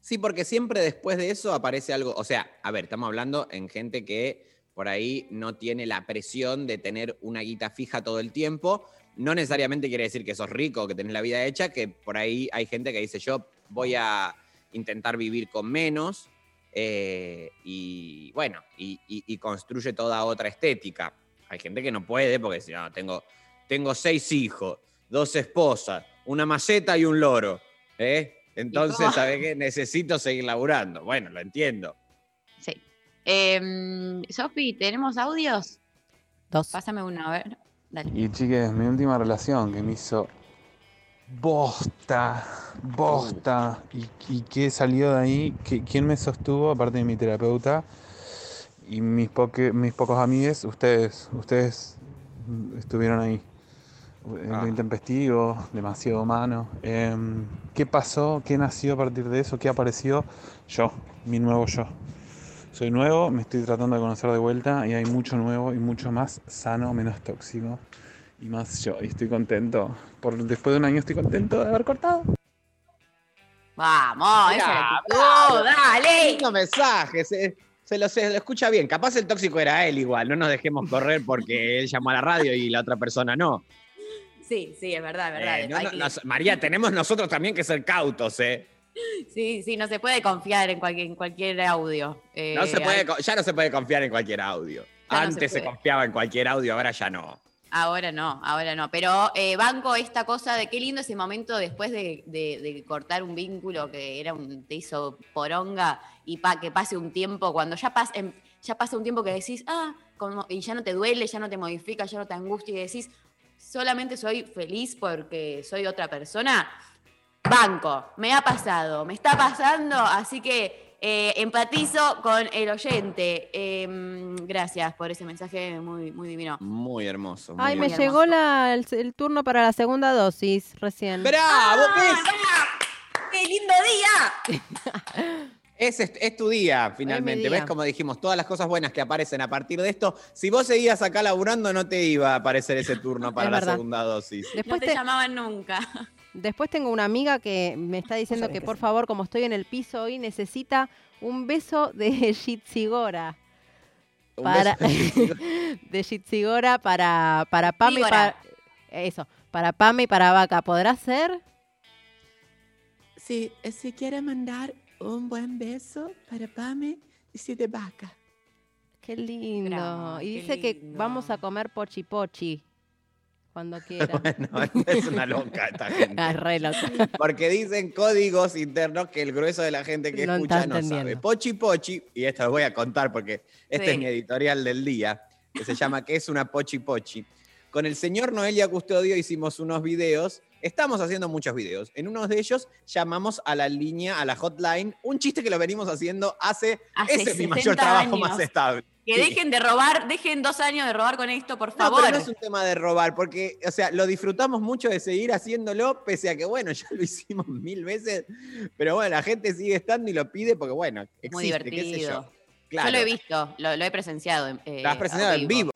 Sí, porque siempre después de eso aparece algo. O sea, a ver, estamos hablando en gente que por ahí no tiene la presión de tener una guita fija todo el tiempo. No necesariamente quiere decir que sos rico, que tenés la vida hecha, que por ahí hay gente que dice yo voy a intentar vivir con menos eh, y bueno, y, y- y construye toda otra estética. Hay gente que no puede porque si no, tengo, tengo seis hijos, dos esposas, una maceta y un loro. ¿eh? Entonces? ¿sabes qué? Necesito seguir laburando. Bueno, lo entiendo. Sí. Em, Sofi, ¿tenemos audios? Dos. Pásame uno, a ver. Dale. Y chiques, mi última relación que me hizo bosta, bosta. ¿Y, y qué salió de ahí? ¿Qui- ¿Quién me sostuvo, aparte de mi terapeuta? Y mis, poque- mis pocos amigos, ustedes, ustedes estuvieron ahí. En Ah. lo intempestivo, demasiado humano. Em, ¿Qué pasó? ¿Qué nació a partir de eso? ¿Qué apareció? Yo, mi nuevo yo. Soy nuevo, me estoy tratando de conocer de vuelta y hay mucho nuevo y mucho más sano, menos tóxico y más yo. Y estoy contento. Por, después de un año estoy contento de haber cortado. Vamos, esa es la Mirá, actitud, dale. Lindo mensaje, se, se lo, se lo escucha bien. Capaz el tóxico era él igual, no nos dejemos correr porque él llamó a la radio y la otra persona no. Sí, sí, es verdad, es verdad. Eh, no, Hay no, que- nos- María, tenemos nosotros también que ser cautos, ¿eh? Sí, sí, no se puede confiar en cualquier, en cualquier audio. Eh, No se puede, hay- co- ya no se puede confiar en cualquier audio. Ya no se Antes se, confiaba en cualquier audio, ahora ya no. Ahora no, ahora no. Pero eh, banco esta cosa de qué lindo ese momento después de, de- de cortar un vínculo que era un te hizo poronga y pa, que pase un tiempo, cuando ya, pas- em- ya pasa un tiempo que decís, ah, como- y ya no te duele, ya no te modifica, ya no te angustia y decís, solamente soy feliz porque soy otra persona. Banco, me ha pasado, me está pasando, así que eh, empatizo con el oyente. Em, gracias por ese mensaje muy, muy divino. Muy hermoso. muy Ay, me hermoso. llegó la- el, el turno para la segunda dosis recién. ¡Bravo! ¿ves? ¡Qué lindo día! [laughs] Es, es- es tu día, finalmente. día. ¿Ves como dijimos? Todas las cosas buenas que aparecen a partir de esto. Si vos seguías acá laburando, no te iba a aparecer ese turno [laughs] para Es la segunda dosis. No Después, te te- llamaban nunca. [laughs] después tengo una amiga que me está diciendo que por favor, como estoy en el piso hoy, necesita un beso de [laughs] Shitsigora. Un Para, beso. de Shitsigora para, para Pame y para. Eso, para Pame y para Vaca. ¿Podrá ser? Si, si quiere mandar un buen beso para Pame y de vaca. Qué lindo. Bravo, y qué dice que lindo. vamos a comer pochi pochi cuando [laughs] quiera. bueno, es una loca esta [laughs] gente. Ah, re loco. Porque dicen códigos internos que el grueso de la gente que No escucha no sabe. Pochi Pochi, y esto lo voy a contar porque este Sí. es mi editorial del día, que se llama ¿Qué es una Pochi Pochi? Con el señor Noelia Custodio hicimos unos videos, estamos haciendo muchos videos. En uno de ellos llamamos a la línea, a la hotline, un chiste que lo venimos haciendo hace, Hace ese es mi 60 mayor trabajo años. más estable. Que Sí. dejen de robar, dejen dos años de robar con esto, por No, favor. pero no es un tema de robar, porque, o sea, lo disfrutamos mucho de seguir haciéndolo, pese a que, bueno, [laughs] ya lo hicimos mil veces, pero bueno, la gente sigue estando y lo pide porque, bueno, existe, Muy qué sé divertido. yo. Claro, Yo lo he visto, lo, lo he presenciado. en- eh, lo has presentado a en vivo,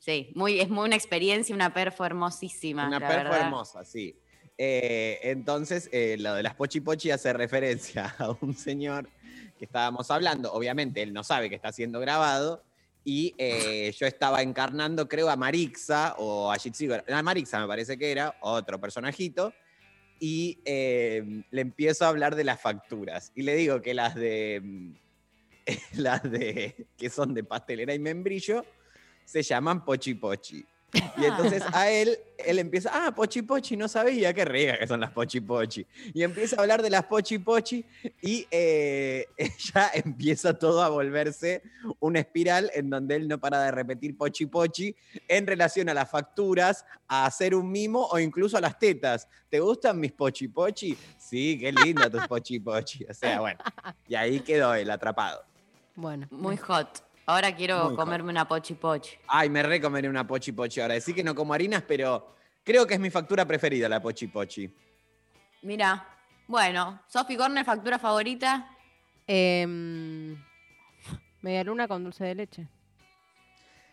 Sí, muy, es muy una experiencia, una perfo hermosísima. una la perfo verdad. hermosa, sí. Eh, entonces, eh, lo de las Pochi Pochi hace referencia [laughs] a un señor que estábamos hablando, obviamente él no sabe que está siendo grabado, y eh, yo estaba encarnando, creo, a Marixa o a Shitsigo, a Marixa me parece que era, otro personajito, y eh, le empiezo a hablar de las facturas. Y le digo que las de, mm, [laughs] las de, que son de pastelera y membrillo, se llaman Pochi Pochi. Y [laughs] entonces a él, él empieza, ah, pochi pochi, no sabía qué rica que son las pochi pochi. Y empieza a hablar de las pochi pochi y eh, [laughs] ya empieza todo a volverse una espiral en donde él no para de repetir pochi pochi en relación a las facturas, a hacer un mimo o incluso a las tetas. ¿Te gustan mis pochi pochi? Sí, qué lindo tus pochi pochi. O sea, bueno, y ahí quedó él atrapado. Bueno. Muy hot. Ahora quiero Muy comerme una pochi pochi. Ay, me recomeré una pochi pochi ahora. Decir que no como harinas, pero creo que es mi factura preferida, la pochi pochi. Mira, bueno, Sophie Corner, factura favorita. Em, media luna con dulce de leche.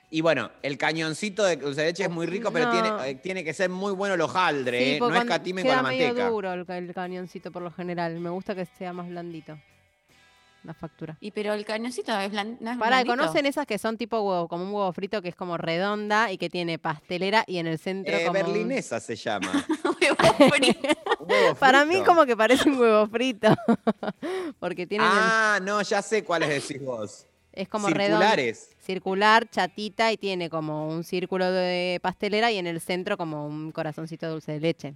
Y bueno, el cañoncito de dulce de leche es muy rico, pero No. tiene, eh, tiene que ser muy bueno el hojaldre, Sí, ¿eh? no cuando- escatimen con la manteca. duro el, el cañoncito por lo general. Me gusta que sea más blandito. La factura. Y pero el cañoncito es blan- no es Para, blandito. ¿conocen esas que son tipo huevo, como un huevo frito que es como redonda y que tiene pastelera y en el centro Eh, como un- berlinesa se llama. [laughs] Huevo frito. [laughs] Huevo Para mí como que parece un huevo frito. [laughs] Porque tiene Ah, no, ya sé cuáles decís vos. es como redondo. Circulares. Circular, chatita y tiene como un círculo de pastelera y en el centro como un corazoncito de dulce de leche.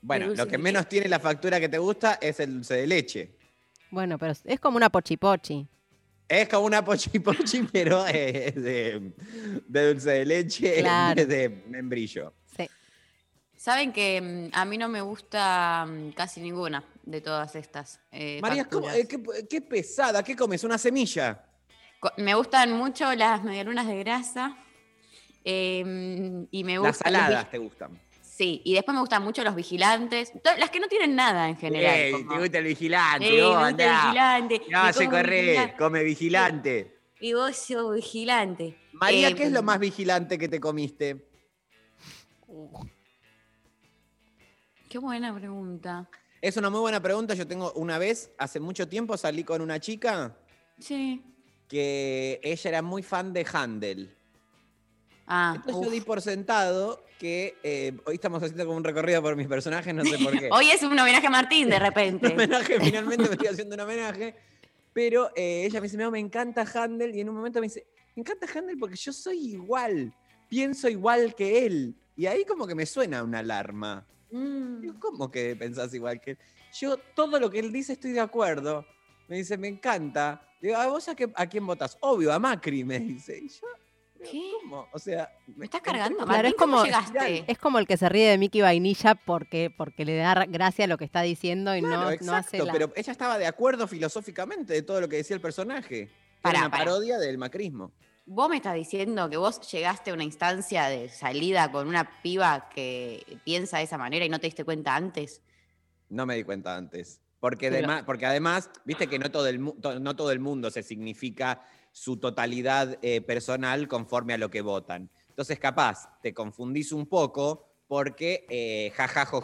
Bueno, dulce lo que menos tiene la factura que te gusta es el dulce de leche. Bueno, pero es como una pochipochi. Es como una pochi pochi, [laughs] pero eh, es de, de dulce de leche Claro. en vez de membrillo. Sí. Saben que mm, a mí no me gusta mm, casi ninguna de todas estas. eh, María, ¿cómo- facturas. eh, qué, qué pesada, ¿qué comes? ¿Una semilla? Me gustan mucho las medialunas de grasa. eh, y me Las gustan los saladas te gustan. Sí, y después me gustan mucho los vigilantes. Las que no tienen nada en general. Ey, como- te gusta el vigilante, Ey, vos, me gusta el andá. vigilante. No, se corre, vigilante. come vigilante. Y vos sos vigilante. María, Eh, ¿qué es lo más vigilante que te comiste? Qué buena pregunta. Es una muy buena pregunta. Yo tengo una vez, hace mucho tiempo, salí con una chica Sí. que ella era muy fan de Handel. Ah, Entonces yo di por sentado que eh, hoy estamos haciendo como un recorrido por mis personajes, no sé por qué. [laughs] Hoy es un homenaje a Martín, de [laughs] un repente. homenaje, [laughs] finalmente me estoy haciendo un homenaje. Pero eh, ella me dice, me encanta Handel. Y en un momento me dice, me encanta Handel porque yo soy igual. Pienso igual que él. Y ahí como que me suena una alarma. Mm. ¿Cómo que pensás igual que él? Yo todo lo que él dice estoy de acuerdo. Me dice, me encanta. Digo, ¿a vos a, qué- a quién votás? Obvio, a Macri, me dice. Y yo, ¿Qué? ¿cómo? O sea, ¿Me estás cargando? Claro, es ¿cómo como, llegaste? es como el que se ríe de Mickey Vainilla porque, porque le da gracia a lo que está diciendo y Claro, no, no exacto, hace la... pero ella estaba de acuerdo filosóficamente de todo lo que decía el personaje. Pará, una pará. parodia del macrismo. Vos me estás diciendo que vos llegaste a una instancia de salida con una piba que piensa de esa manera y no te diste cuenta antes. No me di cuenta antes. Porque, Pero- además, porque además, viste que no todo, el, no todo el mundo se significa su totalidad eh, personal conforme a lo que votan. Entonces, capaz, te confundís un poco porque eh,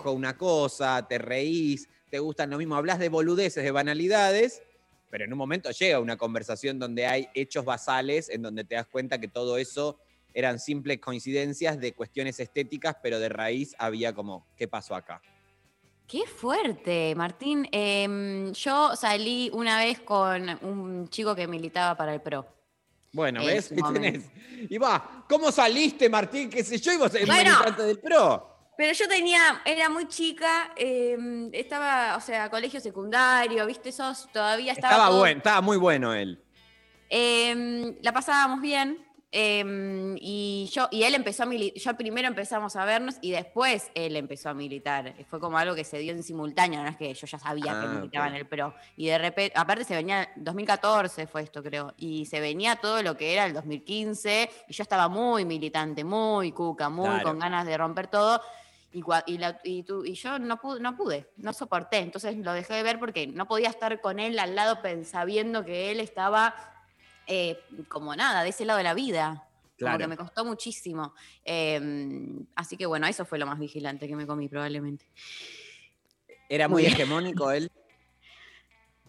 una cosa, te reís, te gustan lo mismo, hablas de boludeces, de banalidades, pero en un momento llega una conversación donde hay hechos basales en donde te das cuenta que todo eso eran simples coincidencias de cuestiones estéticas, pero de raíz había como, ¿qué pasó acá? Qué fuerte, Martín. Em, yo salí una vez con un chico que militaba para el PRO. Bueno, En ¿ves? tenés. Y va, ¿cómo saliste, Martín? ¿Qué sé yo? Y vos eres Bueno. militante del PRO. Pero yo tenía, era muy chica, em, estaba, o sea, colegio secundario, ¿viste? Esos todavía estaba. Estaba todo- bueno, estaba muy bueno él. Em, la pasábamos bien. Em, y yo y él empezó a militar. Yo primero empezamos a vernos y después él empezó a militar. Fue como algo que se dio en simultáneo, no es que yo ya sabía que Ah, militaba en el PRO. Y de repente, aparte se venía, 2014 fue esto creo, y se venía todo lo que era el 2015, y yo estaba muy militante, muy cuca, muy Claro. con ganas de romper todo. Y, cua- y, la- y tú- y yo no pude, no pude, no soporté. Entonces lo dejé de ver porque no podía estar con él al lado sabiendo que él estaba eh, como nada, de ese lado de la vida. Como Claro. que me costó muchísimo. Eh, así que bueno, eso fue lo más vigilante que me comí probablemente. Era muy hegemónico él.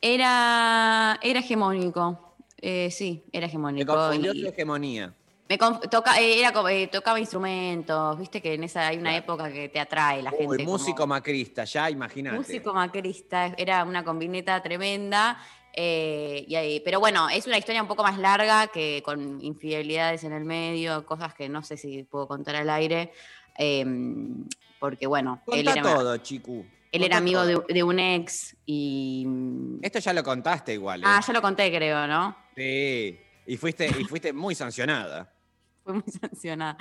Era, era hegemónico. Eh, sí, era Me hegemónico. confundió y- su hegemonía. me toca, eh, era, como, eh, tocaba instrumentos, viste que en esa hay una época que te atrae la Uy, gente. como- músico macrista, ya imagínate. Músico macrista, era una combineta tremenda Eh, y ahí- pero bueno, es una historia un poco más larga que con infidelidades en el medio, cosas que no sé si puedo contar al aire. eh, porque bueno, él era, todo, él era amigo de, de un ex y... Esto ya lo contaste igual. ¿eh? Ah, ya lo conté creo, ¿no? Sí. Y fuiste, y fuiste muy sancionada. Fue muy [laughs] sancionada.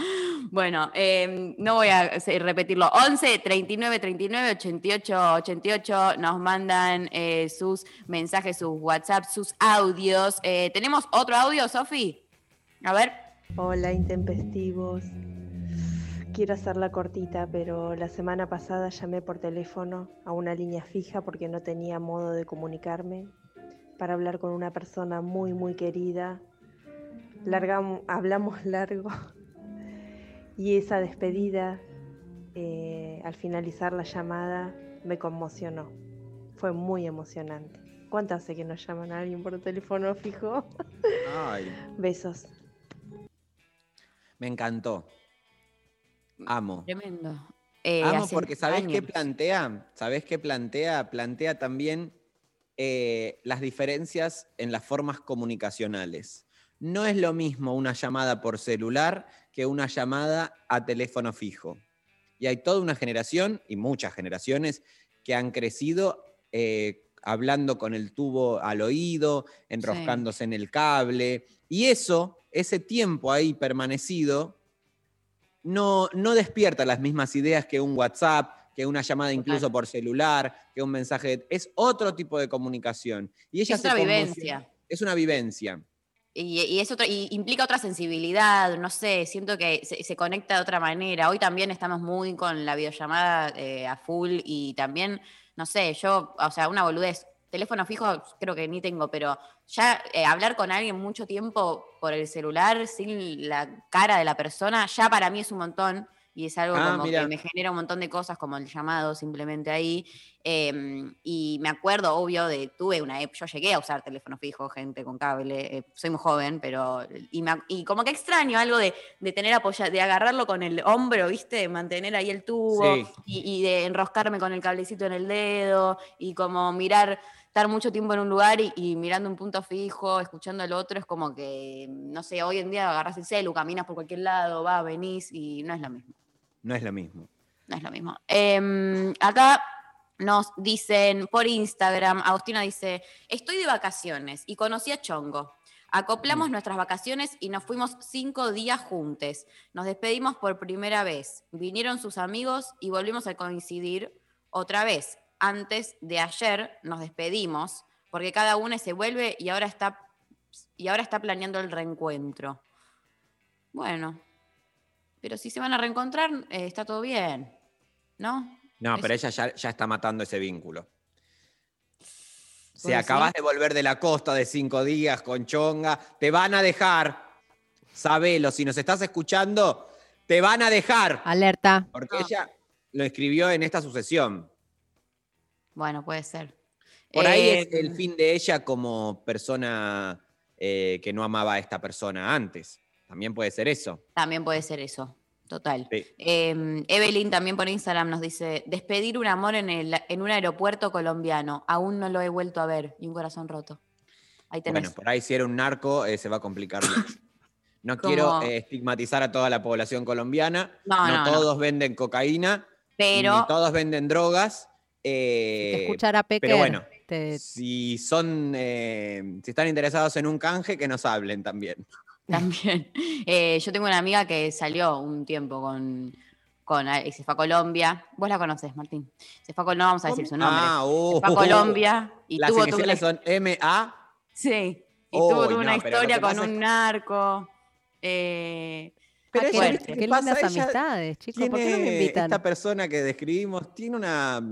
Bueno, eh, no voy a repetirlo. 11 39 39 88 88 nos mandan eh, sus mensajes, sus WhatsApp, sus audios. Eh, ¿Tenemos otro audio, Sofi? A ver. Hola, intempestivos. Quiero hacerla cortita, pero la semana pasada llamé por teléfono a una línea fija porque no tenía modo de comunicarme para hablar con una persona muy, muy querida. Largam- hablamos largo [laughs] y esa despedida, eh, al finalizar la llamada, me conmocionó. Fue muy emocionante. ¿Cuánto hace que nos llaman a alguien por teléfono fijo? [laughs] Ay, Besos. me encantó. Amo. Tremendo. Eh, Amo hace porque ¿sabés qué años. plantea? ¿Sabés qué plantea? Plantea también eh, las diferencias en las formas comunicacionales. No es lo mismo una llamada por celular que una llamada a teléfono fijo. Y hay toda una generación, y muchas generaciones, que han crecido eh, hablando con el tubo al oído, enroscándose en el cable. Y eso, ese tiempo ahí permanecido, no, no despierta las mismas ideas que un WhatsApp, que una llamada incluso por celular, que un mensaje. Es otro tipo de comunicación. Y ella Es se vivencia. Es una vivencia. Y, y es otra- y implica otra sensibilidad, no sé, siento que se, se conecta de otra manera. Hoy también estamos muy con la videollamada eh, a full y también, no sé, yo, o sea, una boludez. Teléfono fijo creo que ni tengo, pero ya eh, hablar con alguien mucho tiempo por el celular sin la cara de la persona, ya para mí es un montón y es algo Ah, como mira. que me genera un montón de cosas como el llamado simplemente ahí. Eh, y me acuerdo, obvio, de tuve una yo llegué a usar teléfono fijo, gente con cable, eh, soy muy joven, pero y, me y como que extraño algo de, de tener apoya, de agarrarlo con el hombro, ¿viste? De mantener ahí el tubo Sí. y, y de enroscarme con el cablecito en el dedo y como mirar, estar mucho tiempo en un lugar y, y mirando un punto fijo, escuchando al otro, es como que, no sé, hoy en día agarras el celu, caminas por cualquier lado, vas, venís y no es lo mismo. No es lo mismo. No es lo mismo. Em, acá nos dicen por Instagram, Agustina dice, estoy de vacaciones y conocí a Chongo. Acoplamos nuestras vacaciones y nos fuimos cinco días juntos. Nos despedimos por primera vez. Vinieron sus amigos y volvimos a coincidir otra vez. Antes de ayer nos despedimos porque cada uno se vuelve y ahora está, y ahora está planeando el reencuentro. Bueno, pero si se van a reencontrar, eh, está todo bien, ¿no? No, Es- pero ella ya, ya está matando ese vínculo. Si decís? acabas de volver de la costa de cinco días con chonga, te van a dejar. Sabelo, si nos estás escuchando, te van a dejar. Alerta. Porque ella lo escribió en esta sucesión. Bueno, puede ser. Por ahí Eh, es el fin de ella como persona eh, que no amaba a esta persona antes. También puede ser eso. También puede ser eso, total. Sí. Eh, Evelyn también por Instagram nos dice, despedir un amor en, el, en un aeropuerto colombiano, aún no lo he vuelto a ver, y un corazón roto. Ahí tenés. Bueno, por ahí si era un narco eh, se va a complicar mucho. No Como- quiero eh, estigmatizar a toda la población colombiana. No, No, no, no. todos venden cocaína. Pero- Ni todos venden drogas. eh, Te escuchará Pecker. pero bueno, te- si son, eh, si están interesados en un canje, que nos hablen también. [laughs] También. Eh, yo tengo una amiga que salió un tiempo con, con y se fue a Colombia. Vos la conocés, Martín. Se fue a Colombia, no vamos a decir su nombre. Ah, se fue a Colombia y Las tuvo una, son MA. sí, y tuvo no, una historia con es un narco. eh, Pero ah, ella, fuerte. ¿viste Qué qué pasa? lindas Ella amistades, chicos. ¿Por qué no me invitan? Esta persona que describimos tiene una.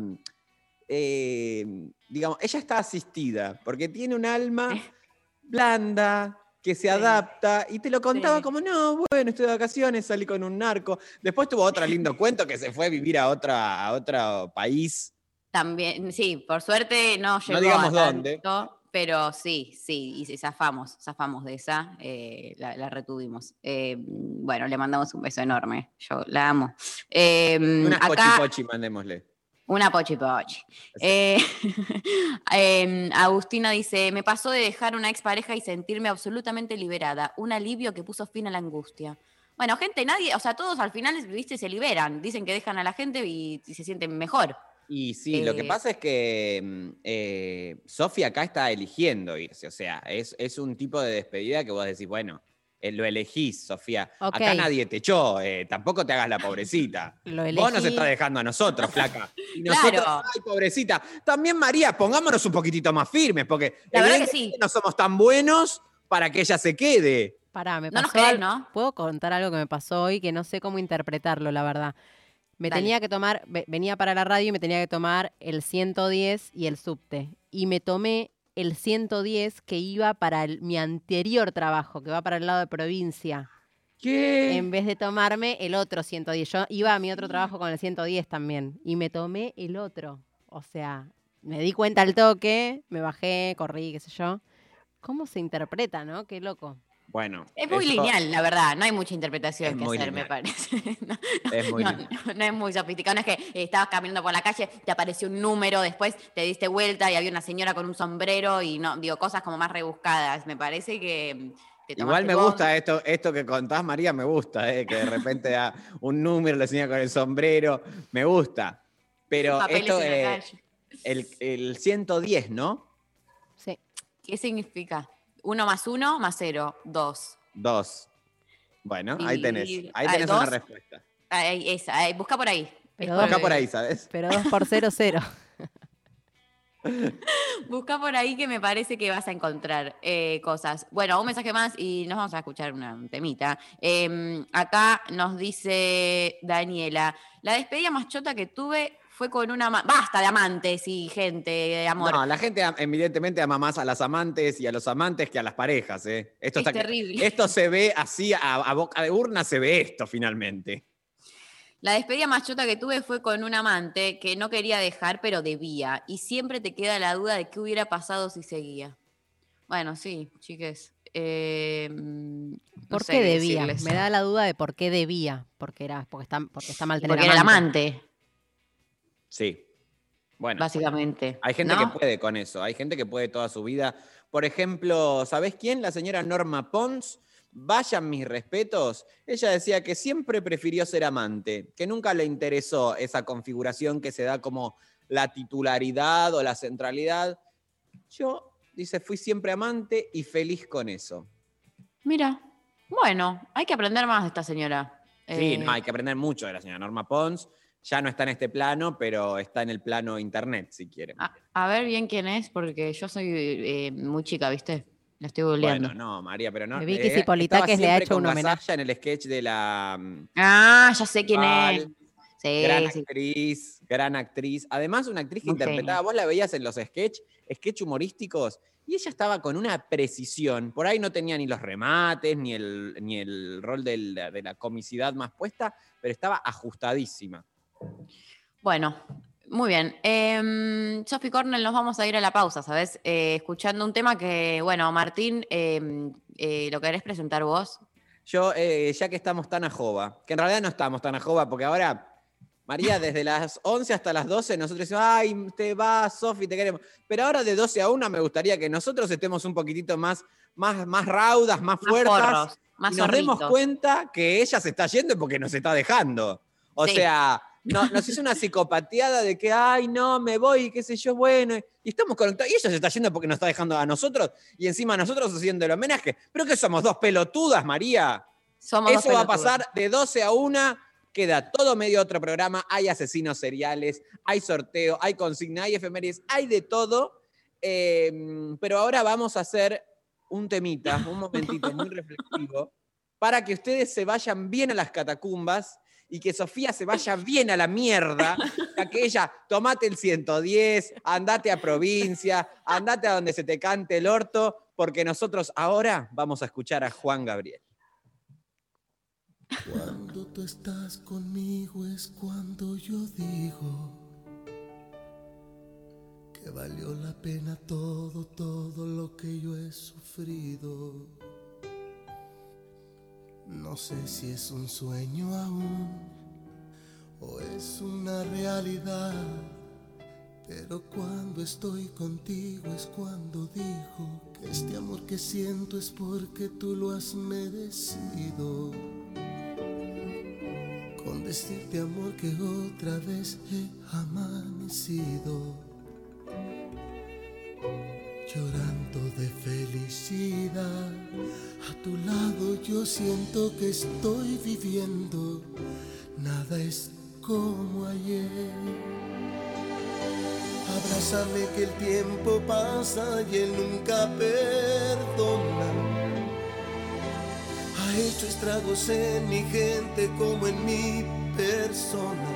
eh, digamos, ella está asistida porque tiene un alma [laughs] blanda que se adapta y te lo contaba Sí. como, no, bueno, estoy de vacaciones, salí con un narco. Después tuvo otro lindo [laughs] cuento que se fue a vivir a, otra, a otro país. También, sí, por suerte no llegó digamos a dónde. tanto, pero sí, sí, y zafamos, zafamos de esa, eh, la, la retuvimos. Eh, bueno, le mandamos un beso enorme, yo la amo. Eh, Unas acá, pochi pochi, mandémosle. Una pochi pochi. Eh, [laughs] em, Agustina dice, me pasó de dejar una expareja y sentirme absolutamente liberada. Un alivio que puso fin a la angustia. Bueno, gente, nadie, o sea, todos al final, viste, se liberan. Dicen que dejan a la gente y, y se sienten mejor. Y sí, lo que Eh, pasa es que mm, eh, Sofía acá está eligiendo irse. O sea, es, es un tipo de despedida que vos decís, bueno, eh, lo elegís, Sofía. Acá nadie te echó, eh, tampoco te hagas la pobrecita. [laughs] Lo Vos nos estás dejando a nosotros, flaca. Y [laughs] nosotros, Claro. ay, pobrecita. También, María, pongámonos un poquitito más firmes, porque La verdad que evidentemente no somos tan buenos para que ella se quede. Pará, me No nos ¿no? Puedo contar algo que me pasó hoy que no sé cómo interpretarlo, la verdad. Me Dale. tenía que tomar, ve- venía para la radio y me tenía que tomar el 110 y el subte. Y me tomé el 110 que iba para el- mi anterior trabajo, que va para el lado de provincia. ¿Qué? En vez de tomarme el otro 110. Yo iba a mi otro trabajo con el 110 también. Y me tomé el otro. O sea, me di cuenta al toque, me bajé, corrí, qué sé yo. ¿Cómo se interpreta, no? Qué loco. Bueno. Es muy eso lineal, la verdad. No hay mucha interpretación Es que hacer, me parece. [laughs] no, Es muy no, lineal. no, no es muy sofisticado. No es que estabas caminando por la calle, te apareció un número, después te diste vuelta y había una señora con un sombrero y no, digo, cosas como más rebuscadas. Me parece que Igual me vos. gusta esto, esto que contás, María, me gusta, eh, que de repente da un número, le señala con el sombrero, me gusta. Pero esto, la eh, el, el 110, ¿no? Sí. ¿Qué significa? Uno más uno más cero, dos. Dos. Bueno, ahí tenés. Ahí ah, tenés una respuesta. Ahí, esa, ahí, busca por ahí. Pero Busca por- ahí, ¿sabes? Pero 2 por 0, 0. [laughs] Busca por ahí que me parece que vas a encontrar eh, cosas. Bueno, un mensaje más y nos vamos a escuchar una un temita. Em, acá nos dice Daniela, la despedida más chota que tuve fue con una... Basta de amantes y gente de amor. No, la gente evidentemente ama más a las amantes y a los amantes que a las parejas, ¿eh? Esto Es está que- terrible. Esto se ve así, a, a boca de urna se ve esto finalmente. La despedida más chota que tuve fue con un amante que no quería dejar, pero debía. Y siempre te queda la duda de qué hubiera pasado si seguía. Bueno, sí, chiques. eh, no ¿Por qué debía? decirles. Me da la duda de por qué debía. Porque, era, porque, está, porque está mal tener Porque era el amante. Sí. Bueno. básicamente. Hay gente ¿no? que puede con eso, hay gente que puede toda su vida. Por ejemplo, ¿sabés quién? La señora Norma Pons. Vayan mis respetos. Ella decía que siempre prefirió ser amante, que nunca le interesó esa configuración que se da como la titularidad o la centralidad. Yo, dice, fui siempre amante y feliz con eso. Mira, bueno, hay que aprender más de esta señora. Sí, Eh, no, hay que aprender mucho de la señora Norma Pons. Ya no está en este plano, pero está en el plano internet, si quieren. a, a ver bien quién es, porque yo soy eh, muy chica, ¿viste? La estoy googleando. Bueno, no, María, pero no. Me vi que eh, estaba le ha hecho un homenaje. En el sketch de la mm, Ah, ya sé quién es. Sí, gran sí. actriz, gran actriz. Además, una actriz que interpretaba, vos la veías en los sketch, sketch humorísticos, y ella estaba con una precisión. Por ahí no tenía ni los remates, ni el, ni el rol del- de la comicidad más puesta, pero estaba ajustadísima. Bueno, muy bien. Eh, Sophie Cornell, nos vamos a ir a la pausa, ¿sabes? Eh, escuchando un tema que, bueno, Martín, eh, eh, ¿lo querés presentar vos? Yo, eh, ya que estamos tan a jova, que en realidad no estamos tan a jova, porque ahora, María, desde las 11 hasta las 12, nosotros decimos, ay, te vas, Sofi, te queremos. Pero ahora de 12 a 1 me gustaría que nosotros estemos un poquito más, más, más raudas, más, Más fuertes. más y nos demos cuenta que ella se está yendo porque nos está dejando. O Sí. sea, no- nos hizo una psicopateada de que, ay, no, me voy, qué sé yo, bueno. Y estamos conectados. Y ella se está yendo porque nos está dejando a nosotros. Y encima nosotros haciendo el homenaje. Pero que somos dos pelotudas, María. Somos dos Eso va a pasar de 12 a 1. Queda todo medio otro programa. Hay asesinos seriales, hay sorteo, hay consigna, hay efemérides, hay de todo. Eh, pero ahora vamos a hacer un temita, un momentito muy [laughs] reflexivo, para que ustedes se vayan bien a las catacumbas y que Sofía se vaya bien a la mierda, a que ella, tomate el 110, andate a provincia, andate a donde se te cante el orto, porque nosotros ahora vamos a escuchar a Juan Gabriel. Cuando tú estás conmigo es cuando yo digo que valió la pena todo, todo lo que yo he sufrido. No sé si es un sueño aún o es una realidad. Pero cuando estoy contigo es cuando digo que este amor que siento es porque tú lo has merecido. Con decirte amor que otra vez he amanecido. Llorando de felicidad, a tu lado yo siento que estoy viviendo. Nada es como ayer. Abrázame que el tiempo pasa y él nunca perdona. Ha hecho estragos en mi gente como en mi persona.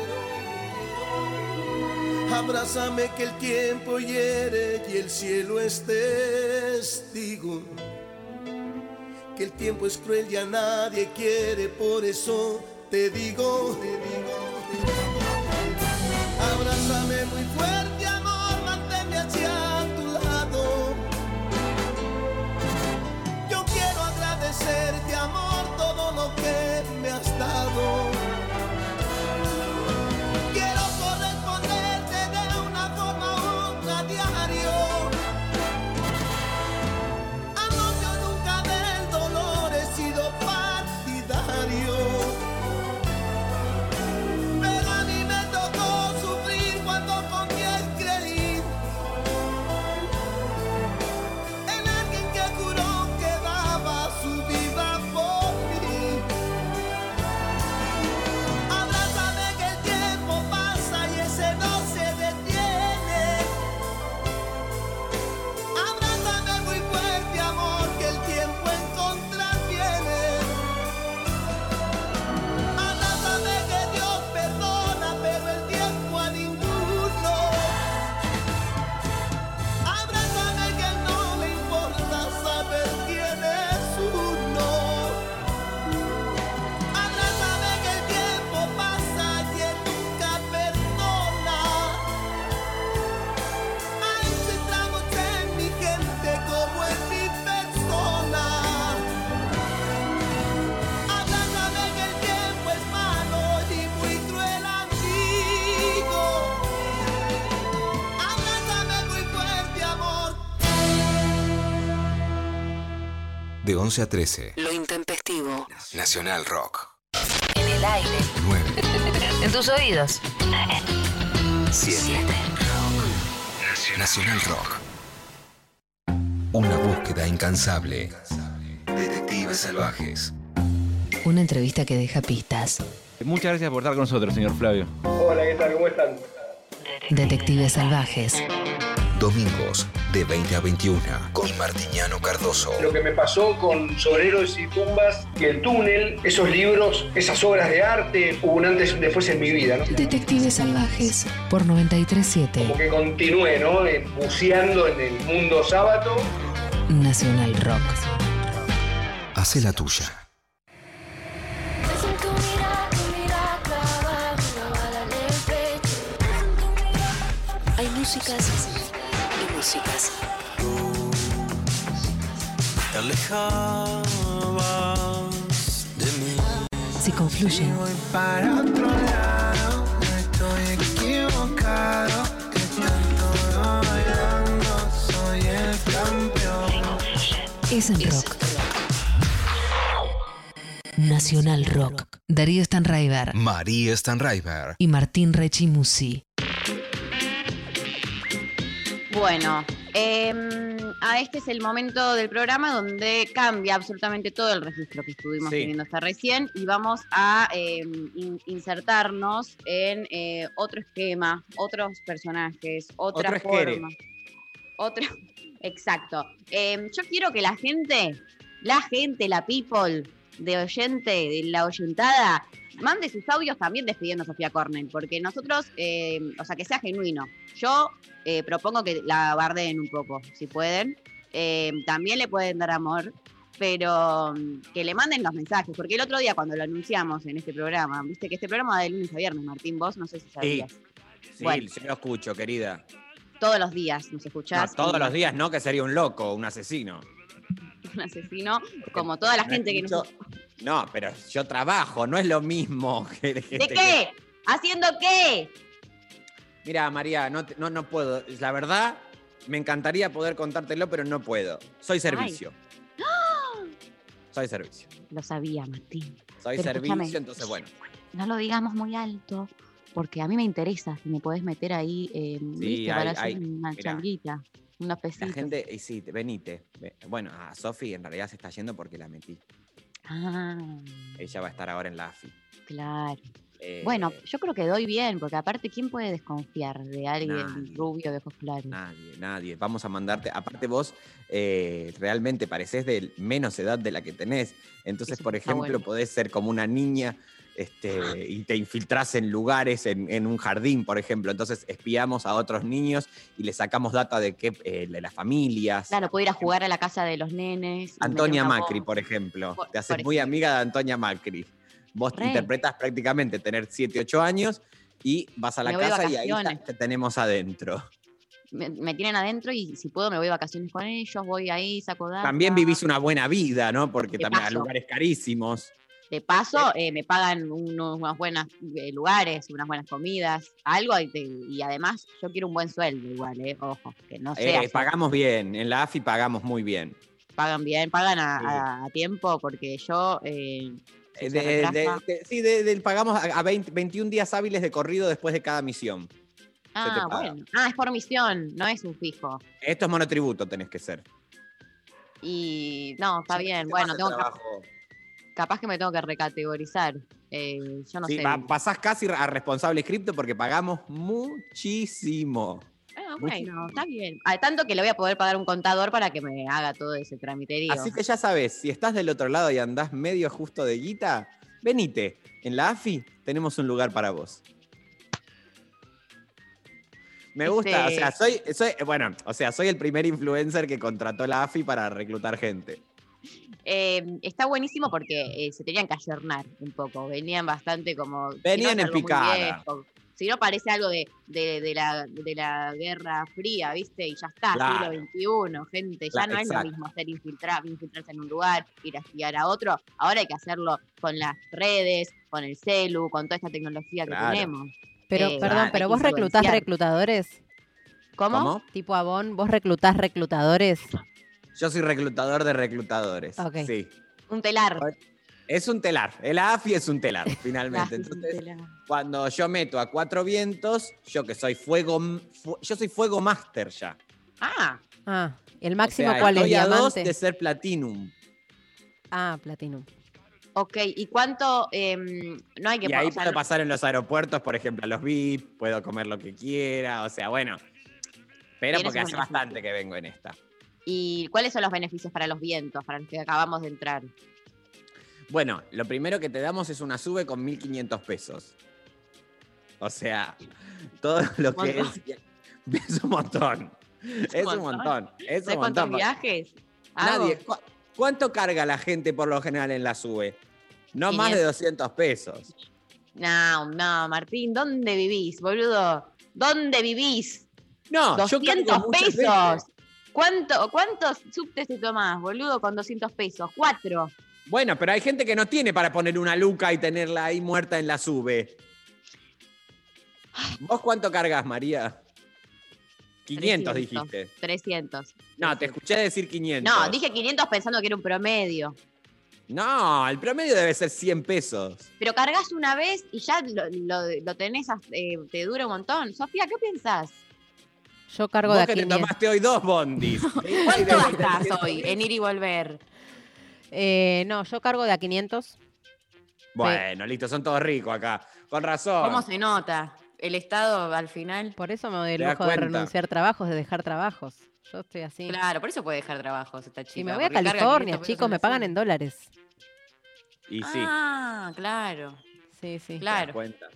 Abrázame que el tiempo hiere y el cielo es testigo. Que el tiempo es cruel y a nadie quiere, por eso te digo, te digo, te digo. 11 a 13. Lo intempestivo. Nacional Rock. En el aire. 9. [laughs] En tus oídos. 7. Nacional Rock. Una búsqueda incansable. Detectives salvajes. Una entrevista que deja pistas. Muchas gracias por estar con nosotros, señor Flavio. Hola, ¿qué tal? ¿Cómo están? Detectives salvajes. Domingos de 20 a 21 con Martiñano Cardoso. Lo que me pasó con Sombreros y Tumbas, que el túnel, esos libros, esas obras de arte, hubo un antes y un después en mi vida, ¿no? Detectives salvajes por 937 Como que continué, ¿no? Eh, Buceando en el mundo sábado. Nacional Rock. Hace la tuya. Hay músicas y músicas. Te alejabas de mí. Se confluyen. Voy para otro lado, no estoy equivocado. Estoy todo bailando, soy el campeón. Es en rock. Nacional Rock. Darío Stanraiver María Stanraiver. y Martín Rechimusi. Bueno, em, a este es el momento del programa donde cambia absolutamente todo el registro que estuvimos Sí. teniendo hasta recién y vamos a em, in- insertarnos en eh, otro esquema, otros personajes, otra Otro forma. Otro, [laughs] exacto. Em, yo quiero que la gente, la gente, la people de oyente, de la oyentada, mande sus audios también despidiendo a Sofía Cornell, porque nosotros, eh, o sea, que sea genuino. Yo eh, propongo que la bardeen un poco, si pueden. Eh, también le pueden dar amor, pero mm, que le manden los mensajes, porque el otro día cuando lo anunciamos en este programa, viste que este programa va de lunes a viernes, Martín, vos no sé si Sí, sabías. sí, Bueno. yo lo escucho, querida. Todos los días nos No, escuchás. todos los días no, que sería un loco, un asesino. [laughs] Un asesino, como toda la gente que nos No, pero yo trabajo, no es lo mismo [laughs] que ¿De que- qué? ¿Haciendo qué? Mira, María, no, no, no puedo. La verdad, me encantaría poder contártelo, pero no puedo. Soy servicio. Soy servicio. Lo sabía, Martín. Soy Pero servicio, entonces bueno. No lo digamos muy alto, porque a mí me interesa si me podés meter ahí, eh, hay- para hacer hay- una mirá. changuita, unos La pesitos. gente, y sí, te- venite. Ve- Bueno, a Sofi en realidad se está yendo porque la metí. Ah, Ella va a estar ahora en la AFI. claro. Eh, Bueno, yo creo que doy bien, porque aparte, ¿quién puede desconfiar de alguien Nadie. rubio de ojos claros? Nadie, nadie. Vamos a mandarte. Aparte, vos eh, realmente pareces de menos edad de la que tenés. Entonces, Eso por ejemplo, bueno. podés ser como una niña este, y te infiltrás en lugares, en, en un jardín, por ejemplo. Entonces, espiamos a otros niños y le sacamos data de, qué, eh, de las familias. Claro, puedo ir a jugar a la casa de los nenes. Antonia Macri, voz. por ejemplo. Por- te haces muy ejemplo. amiga de Antonia Macri. Vos te Re. interpretas prácticamente tener 7, 8 años y vas a la casa y ahí te tenemos adentro. Me, me tienen adentro y si puedo me voy de vacaciones con ellos, voy ahí, saco data. También vivís una buena vida, ¿no? Porque también a paso. lugares carísimos. De paso, eh, me pagan unos, unos buenos eh, lugares, unas buenas comidas, algo, y, además yo quiero un buen sueldo igual, eh, ojo, que no sea, pagamos bien, en la AFI pagamos muy bien. pagan bien, pagan a, Sí. a- a tiempo, porque yo... si de- de- sí, pagamos a, a 20 21 días hábiles de corrido después de cada misión. ah, bueno, ah, es por misión, no es un fijo. Esto es monotributo, tenés que ser. Y no, está bien, bueno, tengo trabajo. Capaz que me tengo que recategorizar. eh, yo no Sí, sé. va- pasás casi a responsable cripto porque pagamos muchísimo. Ah, bueno, está bien. Ah, tanto que le voy a poder pagar un contador para que me haga todo ese tramiterío. Así que ya sabes, si estás del otro lado y andás medio justo de guita, venite. En la AFI tenemos un lugar para vos. Me gusta, o Este- sea, soy, soy, bueno, o sea, soy el primer influencer que contrató la AFI para reclutar gente. Eh, está buenísimo porque eh, se tenían que ayornar un poco. Venían bastante como. si no Venían en picada. viejo, Si no parece algo de, de- de la, de la Guerra Fría, ¿viste? Y ya está, Claro. siglo XXI, gente. Ya Claro, no es lo mismo ser infiltrar, infiltrarse en un lugar, ir a espiar a otro. Ahora hay que hacerlo con las redes, con el celu, con toda esta tecnología que Claro. tenemos. Pero, Eh, perdón, hay pero vos reclutás reclutadores. ¿Cómo? ¿Cómo? Tipo Avon, vos reclutás reclutadores. Yo soy reclutador de reclutadores. Ok. Sí. Un telar. Es un telar. El AFI es un telar, [laughs] finalmente. Ah, es un Entonces, telar. cuando yo meto a cuatro vientos, yo que soy fuego, fu- yo soy fuego master ya. Ah, Ah, ¿el O máximo sea, cuál es? estoy a dos ¿Diamante? de ser platinum. Ah, Platinum. ok. ¿Y cuánto? em, no hay que Y ahí puedo pasar en los aeropuertos, por ejemplo, a los VIP, puedo comer lo que quiera, o sea, bueno. Pero porque hace bastante que vengo en esta. ¿Y cuáles son los beneficios para los vientos, para los que acabamos de entrar? Bueno, lo primero que te damos es una sube con 1.500 pesos. O sea, todo lo que es, es un montón. Es un montón. Es ¿Sabes un cuántos montón. viajes? hago? Nadie. ¿cu- ¿Cuánto carga la gente por lo general en la sube? No más de 500. 200 pesos. No, no, Martín, ¿dónde vivís, boludo? ¿Dónde vivís? No, yo 200 cargo muchas pesos. veces. ¿Cuánto, ¿Cuántos subtes te tomás, boludo, con 200 pesos? Cuatro. Bueno, pero hay gente que no tiene para poner una luca y tenerla ahí muerta en la sube. ¿Vos cuánto cargas, María? 500 dijiste. 300. No, te escuché decir 500. No, dije 500 pensando que era un promedio. No, el promedio debe ser 100 pesos. Pero cargas una vez y ya lo, lo- lo tenés, eh, te dura un montón. Sofía, ¿qué pensás? Yo cargo de Vos a que te 500. tomaste hoy dos bondis. [laughs] ¿Cuánto gastás hoy en ir y volver? Eh, no, yo cargo de a 500. Bueno, listo, son todos ricos acá. Con razón. ¿Cómo se nota? El Estado al final. Por eso me doy el ¿Te das lujo de renunciar trabajos, de dejar trabajos. Yo estoy así. Claro, por eso puede dejar trabajos esta chica. Y me voy a California, 500 pesos chicos, me pagan en dólares. Y sí, Ah, claro. Sí, sí. te das Claro. cuenta.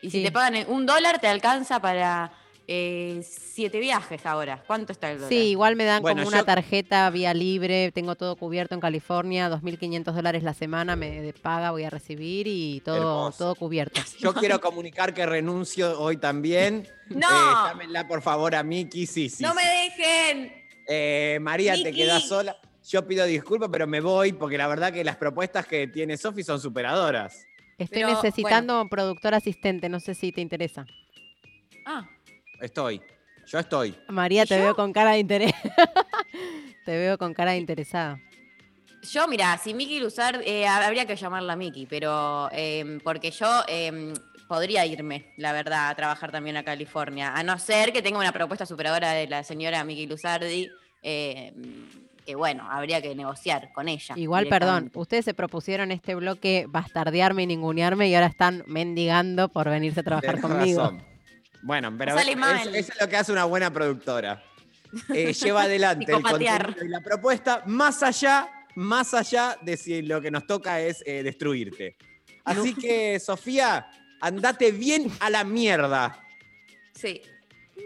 Y Sí. si te pagan en un dólar, te alcanza para eh, siete viajes ahora. ¿Cuánto está el dólar? Sí, igual me dan Bueno, como una yo- tarjeta vía libre, tengo todo cubierto en California, 2.500 dólares la semana me de paga voy a recibir y todo, Hermoso. todo cubierto. [laughs] Yo quiero comunicar que renuncio hoy también. [laughs] ¡No! Eh, llámenla, por favor, a Miki. Sí, sí. ¡No sí. me dejen! Eh, María, te quedas sola. Yo pido disculpas, pero me voy porque la verdad que las propuestas que tiene Sofi son superadoras. Estoy Pero, necesitando un productor asistente, no sé si te interesa. Ah, Estoy. Yo estoy. María, te veo con cara de interés. [laughs] te veo con cara de interesada. yo, mira, si Miki Luzar, eh, habría que llamarla Miki, pero eh, porque yo eh, podría irme, la verdad, a trabajar también a California, a no ser que tenga una propuesta superadora de la señora Miki Luzardi, eh, que bueno, habría que negociar con ella. Igual, perdón, ustedes se propusieron este bloque bastardearme y ningunearme y ahora están mendigando por venirse a trabajar Tenés conmigo. razón. Bueno, pero Sale es- mal. eso es lo que hace una buena productora. Eh, lleva adelante [laughs] el contenido y la propuesta más allá, más allá de si lo que nos toca es eh, destruirte. Así que, Sofía, andate bien a la mierda. Sí.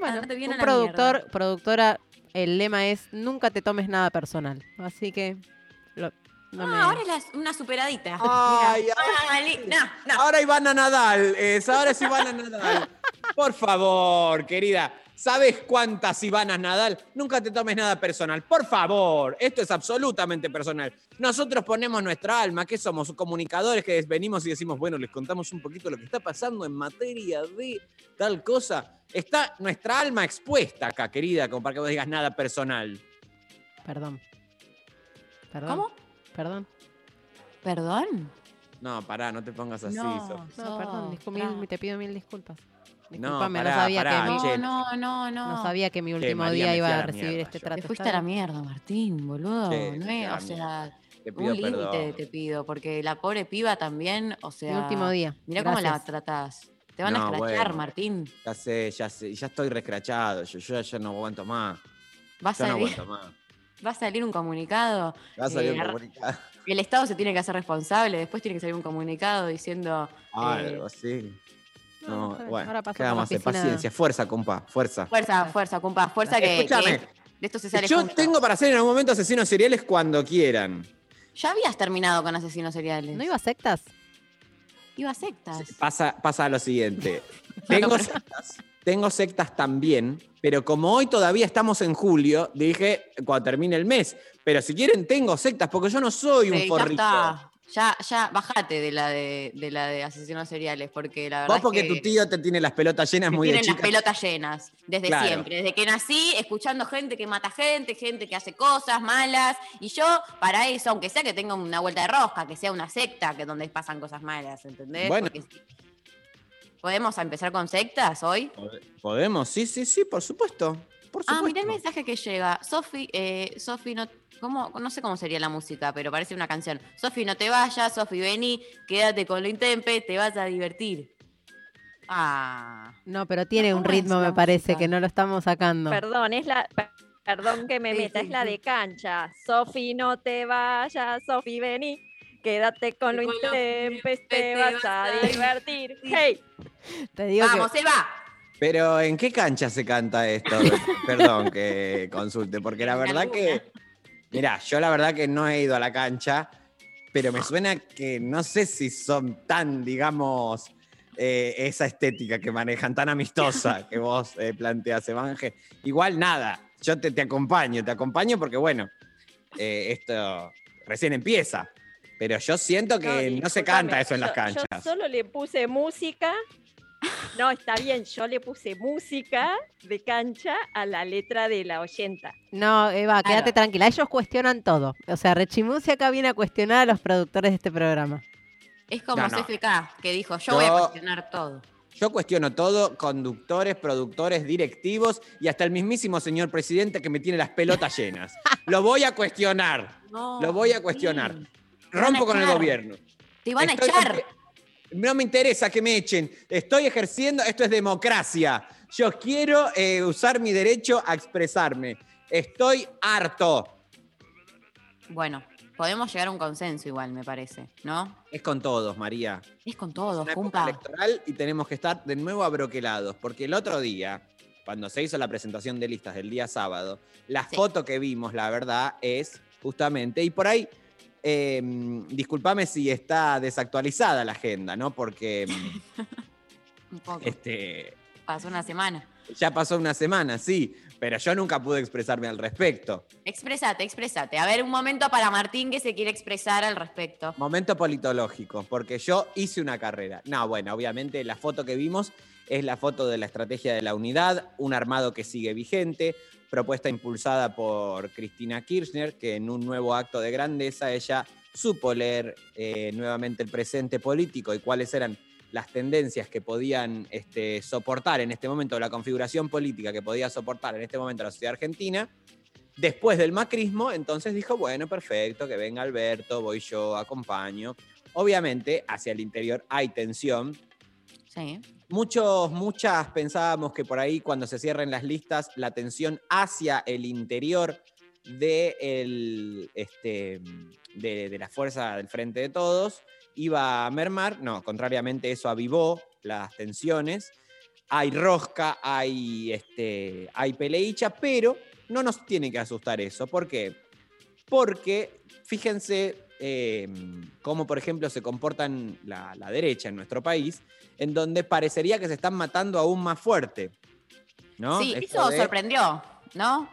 Bueno, Andate bien un a la productor, mierda. productora, el lema es nunca te tomes nada personal. Así que no Ah, me- ahora es la- una superadita. Ay, Mira. Ah, li- no, no. Ahora Ivana Nadal, es, ahora es Ivana Nadal. Por favor, querida. ¿Sabes cuántas Ivanas Nadal? Nunca te tomes nada personal. Por favor, esto es absolutamente personal. Nosotros ponemos nuestra alma, que somos comunicadores que venimos y decimos, bueno, les contamos un poquito lo que está pasando en materia de tal cosa. Está nuestra alma expuesta acá, querida, como para que vos digas nada personal. Perdón. Perdón. ¿Cómo? Perdón. ¿Perdón? No, pará, no te pongas así, No. Sofi. No, perdón, discul- Otra. mil- te pido mil disculpas. No, Disculpame, no, pará, sabía pará, que mi, che. No, no, no, no. no sabía que mi último María, día me iba fui a a la recibir mierda este yo. trato. Te fuiste ¿está a la bien? mierda, Martín, boludo. Che, no es- a o sea, Te pido un límite perdón. te pido, porque la pobre piba también, o sea. Mi último día. Mirá cómo la Gracias. tratás. Te van a No, escrachar, bueno. Martín. Ya sé, ya sé, ya estoy rescrachado, yo, yo ya no aguanto más. Va a Ya no aguanto más. Va a salir un comunicado. Va a salir eh, un comunicado. El Estado se tiene que hacer responsable, después tiene que salir un comunicado diciendo. Ah, eh, algo así. No, No, bueno, oficina. Paciencia, fuerza, compa, fuerza. fuerza, fuerza, compa, fuerza que, Escúchame. que de esto se sale Yo tengo para hacer en algún momento asesinos seriales cuando quieran. Ya habías terminado con asesinos seriales. ¿No iba a sectas? Iba a sectas. Pasa, pasa lo siguiente. [laughs] Tengo sectas, tengo sectas también, pero como hoy todavía estamos en julio, dije cuando termine el mes. Pero si quieren, tengo sectas, porque yo no soy un Sí, ya forrito. Ya, ya, bajate de la de, de la de asesinos seriales, porque la verdad Vos porque es que tu tío te tiene las pelotas llenas muy de tienen las pelotas llenas, desde Claro. siempre, desde que nací, escuchando gente que mata gente, gente que hace cosas malas, y yo, para eso, aunque sea que tenga una vuelta de rosca, que sea una secta, que donde pasan cosas malas, ¿entendés? Bueno. Porque. ¿Podemos empezar con sectas hoy? ¿Podemos? Sí, sí, sí, por supuesto. Por Ah, mirá el mensaje que llega. Sofi, eh, Sofi, no, ¿cómo? no sé cómo sería la música, pero parece una canción. Sofi, no te vayas, Sofi, vení, quédate con lo intempe, te vas a divertir. Ah. No, pero tiene un ¿Cómo es ritmo, me parece, música? que no lo estamos sacando. Perdón, es la. per- Perdón que me Sí, meta, sí, es la de cancha. Sofi, no te vayas, Sofi, vení. Quédate con lo Con lo intempes, te vas a divertir. ¡Hey! Te digo Vamos, que se va. Pero ¿en qué cancha se canta esto? [laughs] Perdón que consulte, porque la verdad que, mira, yo la verdad que no he ido a la cancha, pero me suena que no sé si son tan, digamos, eh, esa estética que manejan, tan amistosa [laughs] que vos eh, planteas, Evanje. Igual nada, yo te, te acompaño, te acompaño porque bueno, eh, esto recién empieza, pero yo siento que no, se canta eso en las canchas. Yo solo le puse música. No, está bien, yo le puse música de cancha a la letra de la 80. No, Eva, Claro. quédate tranquila. Ellos cuestionan todo. O sea, Rechimusi acá viene a cuestionar a los productores de este programa. Es como No, no. CFK, que dijo, yo, voy a cuestionar todo. Yo cuestiono todo, conductores, productores, directivos y hasta el mismísimo señor presidente que me tiene las pelotas llenas. [laughs] Lo voy a cuestionar. No, Lo voy a cuestionar. Rompo con el gobierno. Te van a echar. No me interesa que me echen. Estoy ejerciendo, esto es democracia. Yo quiero eh, usar mi derecho a expresarme. Estoy harto. Bueno, podemos llegar a un consenso igual, me parece, ¿no? Es con todos, María. Es con todos, Una cumpa. electoral y tenemos que estar de nuevo abroquelados, porque el otro día, cuando se hizo la presentación de listas del día sábado, la foto que vimos, la verdad, es justamente, y por ahí, eh, discúlpame si está desactualizada la agenda, ¿no? Porque [laughs] Un poco. este, Pasó una semana. ya pasó una semana, sí, pero yo nunca pude expresarme al respecto. Expresate, expresate. A ver, un momento para Martín que se quiere expresar al respecto. Momento politológico, porque yo hice una carrera. No, bueno, obviamente la foto que vimos es la foto de la estrategia de la unidad, un armado que sigue vigente, propuesta impulsada por Cristina Kirchner, que en un nuevo acto de grandeza ella supo leer eh, nuevamente el presente político y cuáles eran las tendencias que podían este, soportar en este momento, la configuración política que podía soportar en este momento la sociedad argentina. Después del macrismo, entonces dijo, bueno, perfecto, que venga Alberto, voy yo, acompaño. Obviamente, hacia el interior hay tensión. Sí. Muchos, muchas pensábamos que por ahí cuando se cierren las listas, la tensión hacia el interior de, el, este, de, de la fuerza del Frente de Todos iba a mermar. No, contrariamente eso avivó las tensiones. Hay rosca, hay, este, hay peleicha, pero no nos tiene que asustar eso. ¿Por qué? Porque fíjense eh, cómo, por ejemplo, se comportan la, la derecha en nuestro país, en donde parecería que se están matando aún más fuerte. ¿no? Sí, Esto eso de- sorprendió, ¿no?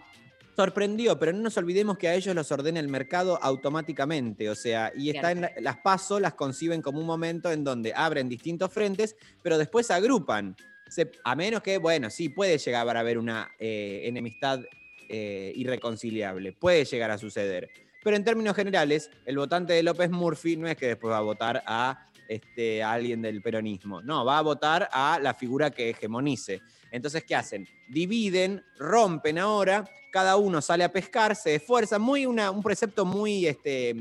sorprendió, pero no nos olvidemos que a ellos los ordena el mercado automáticamente, o sea, y está en la- las PASO las conciben como un momento en donde abren distintos frentes, pero después se agrupan. Se- a menos que, bueno, sí, puede llegar a haber una eh, enemistad eh, irreconciliable, puede llegar a suceder. Pero en términos generales, el votante de López Murphy no es que después va a votar a, este, a alguien del peronismo, no, va a votar a la figura que hegemonice. Entonces, ¿qué hacen? Dividen, rompen ahora, cada uno sale a pescar, se esfuerza, muy una, un precepto muy este,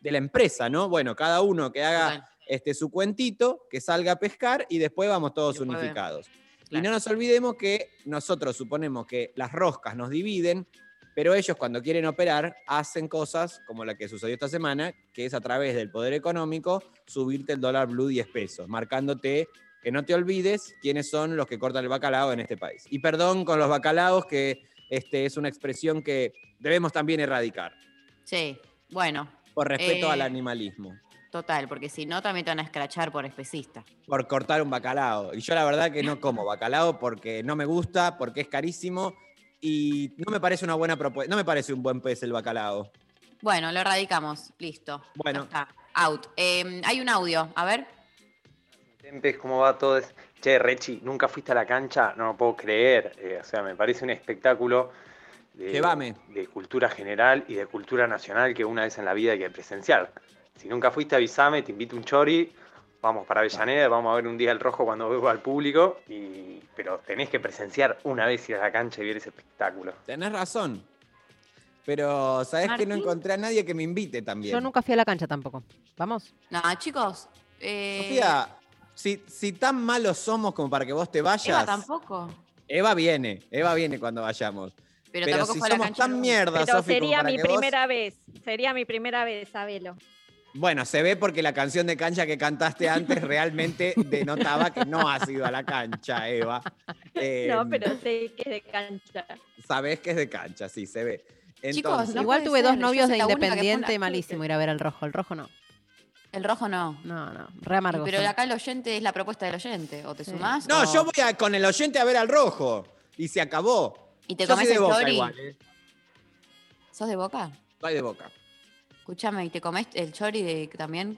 de la empresa, ¿no? Bueno, cada uno que haga este, su cuentito, que salga a pescar y después vamos todos unificados. Y no nos olvidemos que nosotros suponemos que las roscas nos dividen, pero ellos cuando quieren operar hacen cosas como la que sucedió esta semana, que es a través del poder económico subirte el dólar blue 10 pesos, marcándote que no te olvides quiénes son los que cortan el bacalao en este país. Y perdón con los bacalaos, que este, es una expresión que debemos también erradicar, Sí, bueno. por respeto Eh, al animalismo, Total, porque si no también te van a escrachar por especista. por cortar un bacalao. Y yo la verdad que no como bacalao porque no me gusta, porque es carísimo y no me parece una buena propuesta, no me parece un buen pez el bacalao. Bueno, lo erradicamos. Listo. Bueno. Ya está. Out. Eh, hay un audio. A ver. Tempes, ¿cómo va todo? Che, Rechi, ¿nunca fuiste a la cancha? No lo puedo creer. Eh, o sea, me parece un espectáculo de, Llévame. de cultura general y de cultura nacional que una vez en la vida hay que presenciar. Si nunca fuiste, avísame, te invito un chori, vamos para Avellaneda, vamos a ver un día el rojo cuando veo al público, y, pero tenés que presenciar una vez ir a la cancha y ver ese espectáculo. Tenés razón. Pero sabés que no encontré a nadie que me invite también. Yo nunca fui a la cancha tampoco. ¿Vamos? No, chicos. Eh, Sofía, si, si tan malos somos como para que vos te vayas. Eva tampoco. Eva viene, Eva viene cuando vayamos. Pero, Pero tampoco si fue a la somos cancha tan nunca. mierda, Pero Sofi, como sería para mi que vos- primera vez. Sería mi primera vez, sabelo. Bueno, se ve porque la canción de cancha que cantaste antes realmente denotaba que no has ido a la cancha, Eva. Eh, no, pero sé que es de cancha. Sabés que es de cancha, sí, se ve. Chicos, no Igual tuve ser, dos novios de Independiente, malísimo ir a ver el rojo. El rojo no. El rojo no. No, no. Re amargo. Pero acá el oyente es la propuesta del oyente. O te sumás. no, o- yo voy a- con el oyente a ver al rojo. Y se acabó. ¿Y te Yo comes soy de el Boca igual, ¿eh? ¿Sos de boca? Soy de boca. Escúchame, ¿y te comes el chori de, también?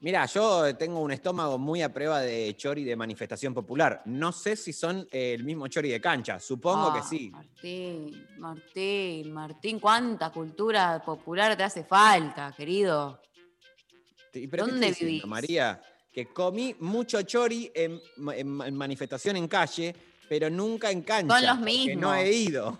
Mira, yo tengo un estómago muy a prueba de chori de manifestación popular. No sé si son eh, el mismo chori de cancha. Supongo que Ah, sí. Martín, Martín, Martín, cuánta cultura popular te hace falta, querido. Pero ¿qué ¿Dónde estoy diciendo, vivís? María? que comí mucho chori en, en- en manifestación en calle, pero nunca en cancha. Son los porque No mismos. he ido.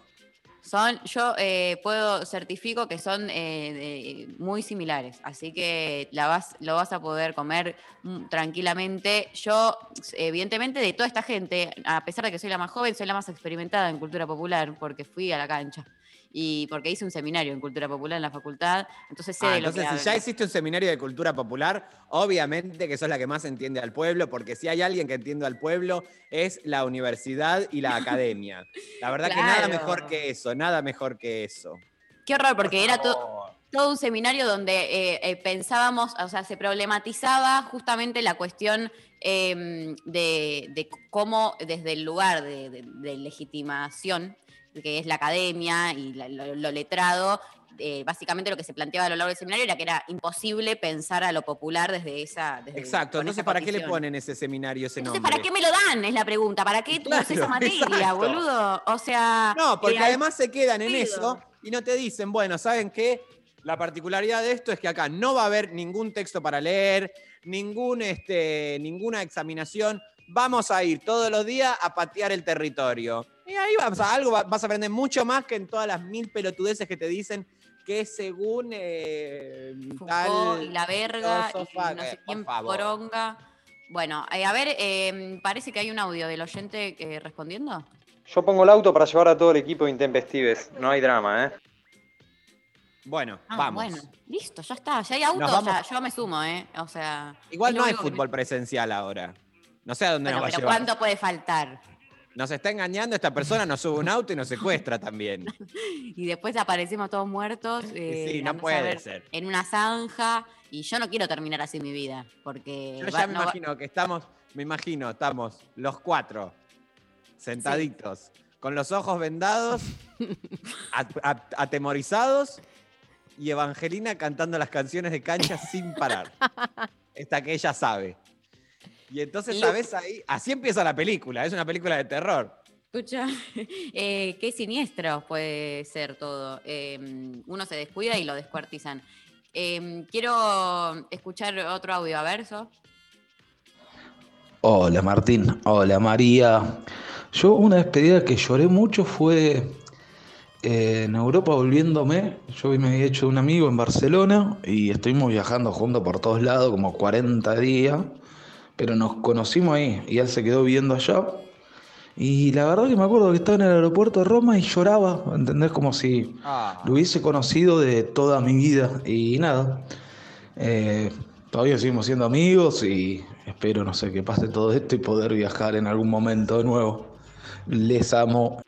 Son, yo eh, puedo certifico que son eh, de- muy similares, así que la vas, lo vas a poder comer mm, tranquilamente. Yo, evidentemente, de toda esta gente, a pesar de que soy la más joven, soy la más experimentada en cultura popular, porque fui a la cancha y porque hice un seminario en cultura popular en la facultad, entonces sé Ah, de lo entonces, que si ya hiciste un seminario de cultura popular, obviamente que sos la que más entiende al pueblo, porque si hay alguien que entiende al pueblo, es la universidad y la academia. La verdad que nada mejor que eso, nada mejor que eso. Qué horror, porque era to- todo un seminario donde eh, eh, pensábamos, o sea, se problematizaba justamente la cuestión eh, de, de cómo desde el lugar de, de- de legitimación, que es la academia y la- lo, lo letrado, eh, básicamente lo que se planteaba a lo largo del seminario era que era imposible pensar a lo popular desde esa... desde- Exacto, entonces esa ¿para qué le ponen ese seminario, ese Entonces, nombre? ¿para qué me lo dan? Es la pregunta. ¿Para qué tú usas esa Claro, materia, [laughs] exacto. boludo? O sea... No, porque eh, además se quedan en eso y no te dicen, bueno, ¿saben qué? La particularidad de esto es que acá no va a haber ningún texto para leer, ningún, este, ninguna examinación. Vamos a ir todos los días a patear el territorio. Y ahí vas a, algo, va- vas a aprender mucho más que en todas las mil pelotudeces que te dicen que según eh, Foucault tal y la verga y filósofa- no sé por quién favor. poronga. Bueno, eh, a ver, eh, parece que hay un audio del oyente eh, respondiendo. Yo pongo el auto para llevar a todo el equipo de Intempestives. No hay drama, ¿eh? Bueno, Ah, vamos. Bueno, listo, ya está. Ya hay auto, ya, yo me sumo, ¿eh? O sea. Igual no hay fútbol presencial ahora. No sé a dónde Bueno, nos va a pero llevar. ¿cuánto puede faltar? Nos está engañando esta persona, nos sube un auto y nos secuestra también. [laughs] Y después aparecemos todos muertos. eh, sí, no puede ver, ser. En una zanja. Y yo no quiero terminar así mi vida. Porque. Yo va- ya me no va- imagino que estamos, me imagino, estamos los cuatro sentaditos, con los ojos vendados, at- at- atemorizados, y Evangelina cantando las canciones de cancha sin parar. [laughs] Esta que ella sabe. Y entonces, Y- ¿sabes? Ahí, así empieza la película, es una película de terror. Escucha, [laughs] eh, qué siniestro puede ser todo. Eh, uno se descuida y lo descuartizan. Eh, quiero escuchar otro audio, a. Hola Martín, hola María. Yo una despedida que lloré mucho fue eh, en Europa volviéndome. Yo me había hecho un amigo en Barcelona y estuvimos viajando juntos por todos lados como 40 días, pero nos conocimos ahí y él se quedó viviendo allá. Y la verdad que me acuerdo que estaba en el aeropuerto de Roma y lloraba, ¿entendés? Como si lo hubiese conocido de toda mi vida y nada. Eh, todavía seguimos siendo amigos y espero, no sé, que pase todo esto y poder viajar en algún momento de nuevo. Les amo.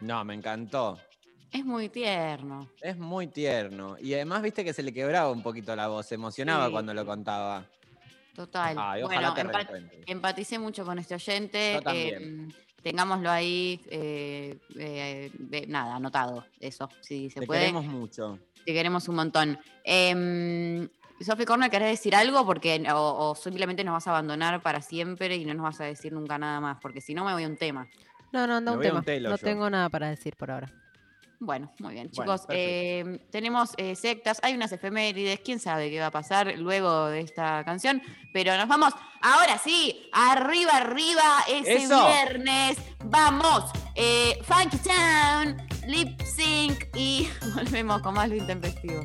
No, me encantó. Es muy tierno. Es muy tierno. Y además, viste que se le quebraba un poquito la voz, se emocionaba Sí. cuando lo contaba. Total. Ay, bueno, te empa- reencuentres. empaticé mucho con este oyente. Yo también. eh, tengámoslo ahí, eh, eh, nada, anotado, eso, si se Te puede. queremos mucho. Te queremos un montón. Eh, Sophie Corner, ¿querés decir algo? Porque, o, o simplemente nos vas a abandonar para siempre y no nos vas a decir nunca nada más, porque si no me voy a un tema. No, no, anda un tema. un telo no yo. tengo nada para decir por ahora. Bueno, muy bien, Bueno, chicos. eh, tenemos eh, sectas, hay unas efemérides, quién sabe qué va a pasar luego de esta canción, pero nos vamos ahora sí, arriba, arriba, ese ¡Eso! viernes. Vamos, eh, Funky Town, Lip Sync y [laughs] volvemos con más lo intempestivo.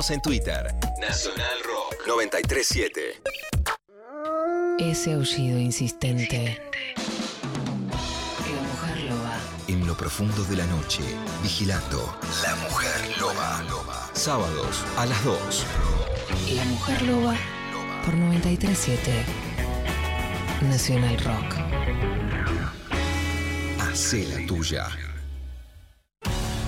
Estamos en Twitter. Nacional Rock 937. Ese aullido insistente. La mujer loba. En lo profundo de la noche, vigilando La Mujer Loba. Sábados a las 2. La mujer loba por 937. Nacional Rock. Hacé la tuya.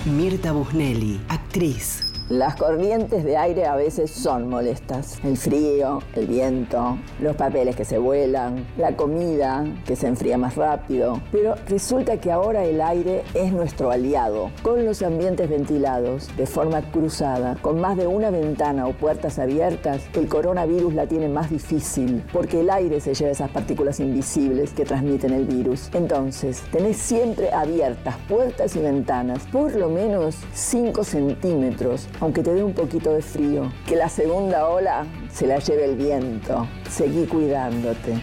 Mirta Busnelli, actriz. Las corrientes de aire a veces son molestas. El frío, el viento, los papeles que se vuelan, la comida que se enfría más rápido. Pero resulta que ahora el aire es nuestro aliado. Con los ambientes ventilados, de forma cruzada, con más de una ventana o puertas abiertas, el coronavirus la tiene más difícil, porque el aire se lleva esas partículas invisibles que transmiten el virus. Entonces, tenés siempre abiertas puertas y ventanas, por lo menos 5 centímetros aunque te dé un poquito de frío. Que la segunda ola se la lleve el viento. Seguí cuidándote.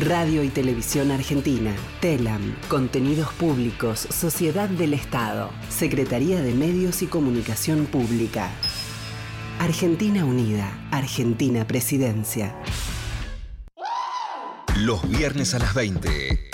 Radio y Televisión Argentina, TELAM, Contenidos Públicos, Sociedad del Estado, Secretaría de Medios y Comunicación Pública. Argentina Unida, Argentina Presidencia. Los viernes a las 20.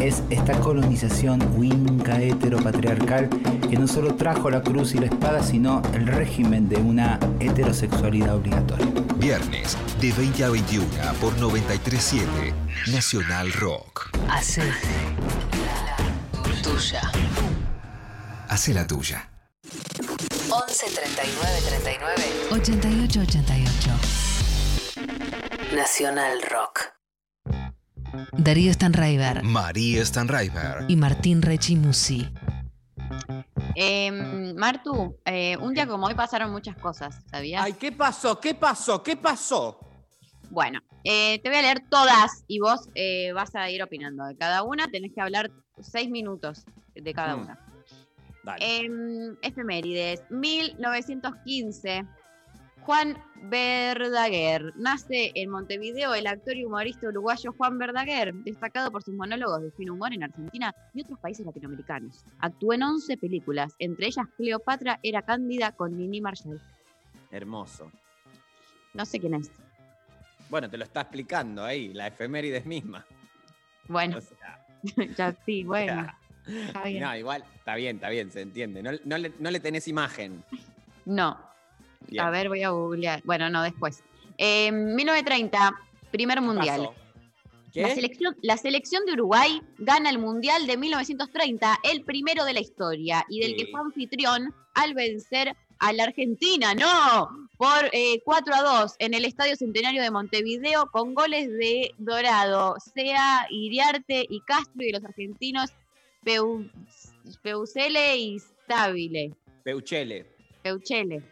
es esta colonización winca heteropatriarcal que no solo trajo la cruz y la espada, sino el régimen de una heterosexualidad obligatoria. Viernes de 20 a 21 por 937 Nacional Rock. Hace la tuya. Hace la tuya. 11 39 39 88 88. Nacional Rock. Darío Stanraiver María Stanraiver. y Martín Rechimusi. Em, Martu, eh, un día como hoy pasaron muchas cosas, ¿sabías? Ay, ¿qué pasó? ¿Qué pasó? ¿Qué pasó? Bueno, eh, te voy a leer todas y vos eh, vas a ir opinando de cada una. Tenés que hablar seis minutos de cada Mm. una. Dale. Em, efemérides, 1915. Juan Verdaguer. Nace en Montevideo el actor y humorista uruguayo Juan Verdaguer, destacado por sus monólogos de fin humor en Argentina y otros países latinoamericanos. Actuó en 11 películas, entre ellas Cleopatra era Cándida con Nini Marshall. Hermoso. No sé quién es. Bueno, te lo está explicando ahí, la efemérides misma. Bueno, O sea, [laughs] ya sí, bueno. Está bien. no, igual, está bien, está bien, se entiende. No, no le, no le tenés imagen. No. Bien. A ver, voy a googlear. Bueno, no, después. Eh, 1930, primer mundial. pasó? ¿Qué? La selección, la selección de Uruguay gana el Mundial de 1930, el primero de la historia, y del Sí. que fue anfitrión al vencer a la Argentina, no, por eh, 4 a 2 en el Estadio Centenario de Montevideo con goles de Dorado, Sea, Iriarte y Castro y de los argentinos Peu, Peusele y Stabile. Peuchele. Peuchele.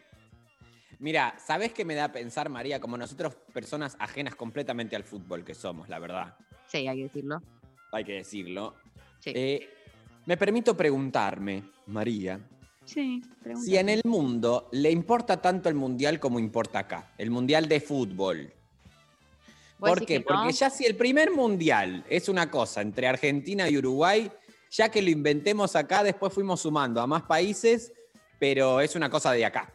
Mira, ¿sabés qué me da a pensar, María? Como nosotros, personas ajenas completamente al fútbol que somos, la verdad. Sí, hay que decirlo. Hay que decirlo. Sí. Eh, me permito preguntarme, María, Sí, si en el mundo le importa tanto el mundial como importa acá, el mundial de fútbol. ¿Vos ¿Por qué? no? Porque ya si el primer mundial es una cosa entre Argentina y Uruguay, ya que lo inventemos acá, después fuimos sumando a más países, pero es una cosa de acá.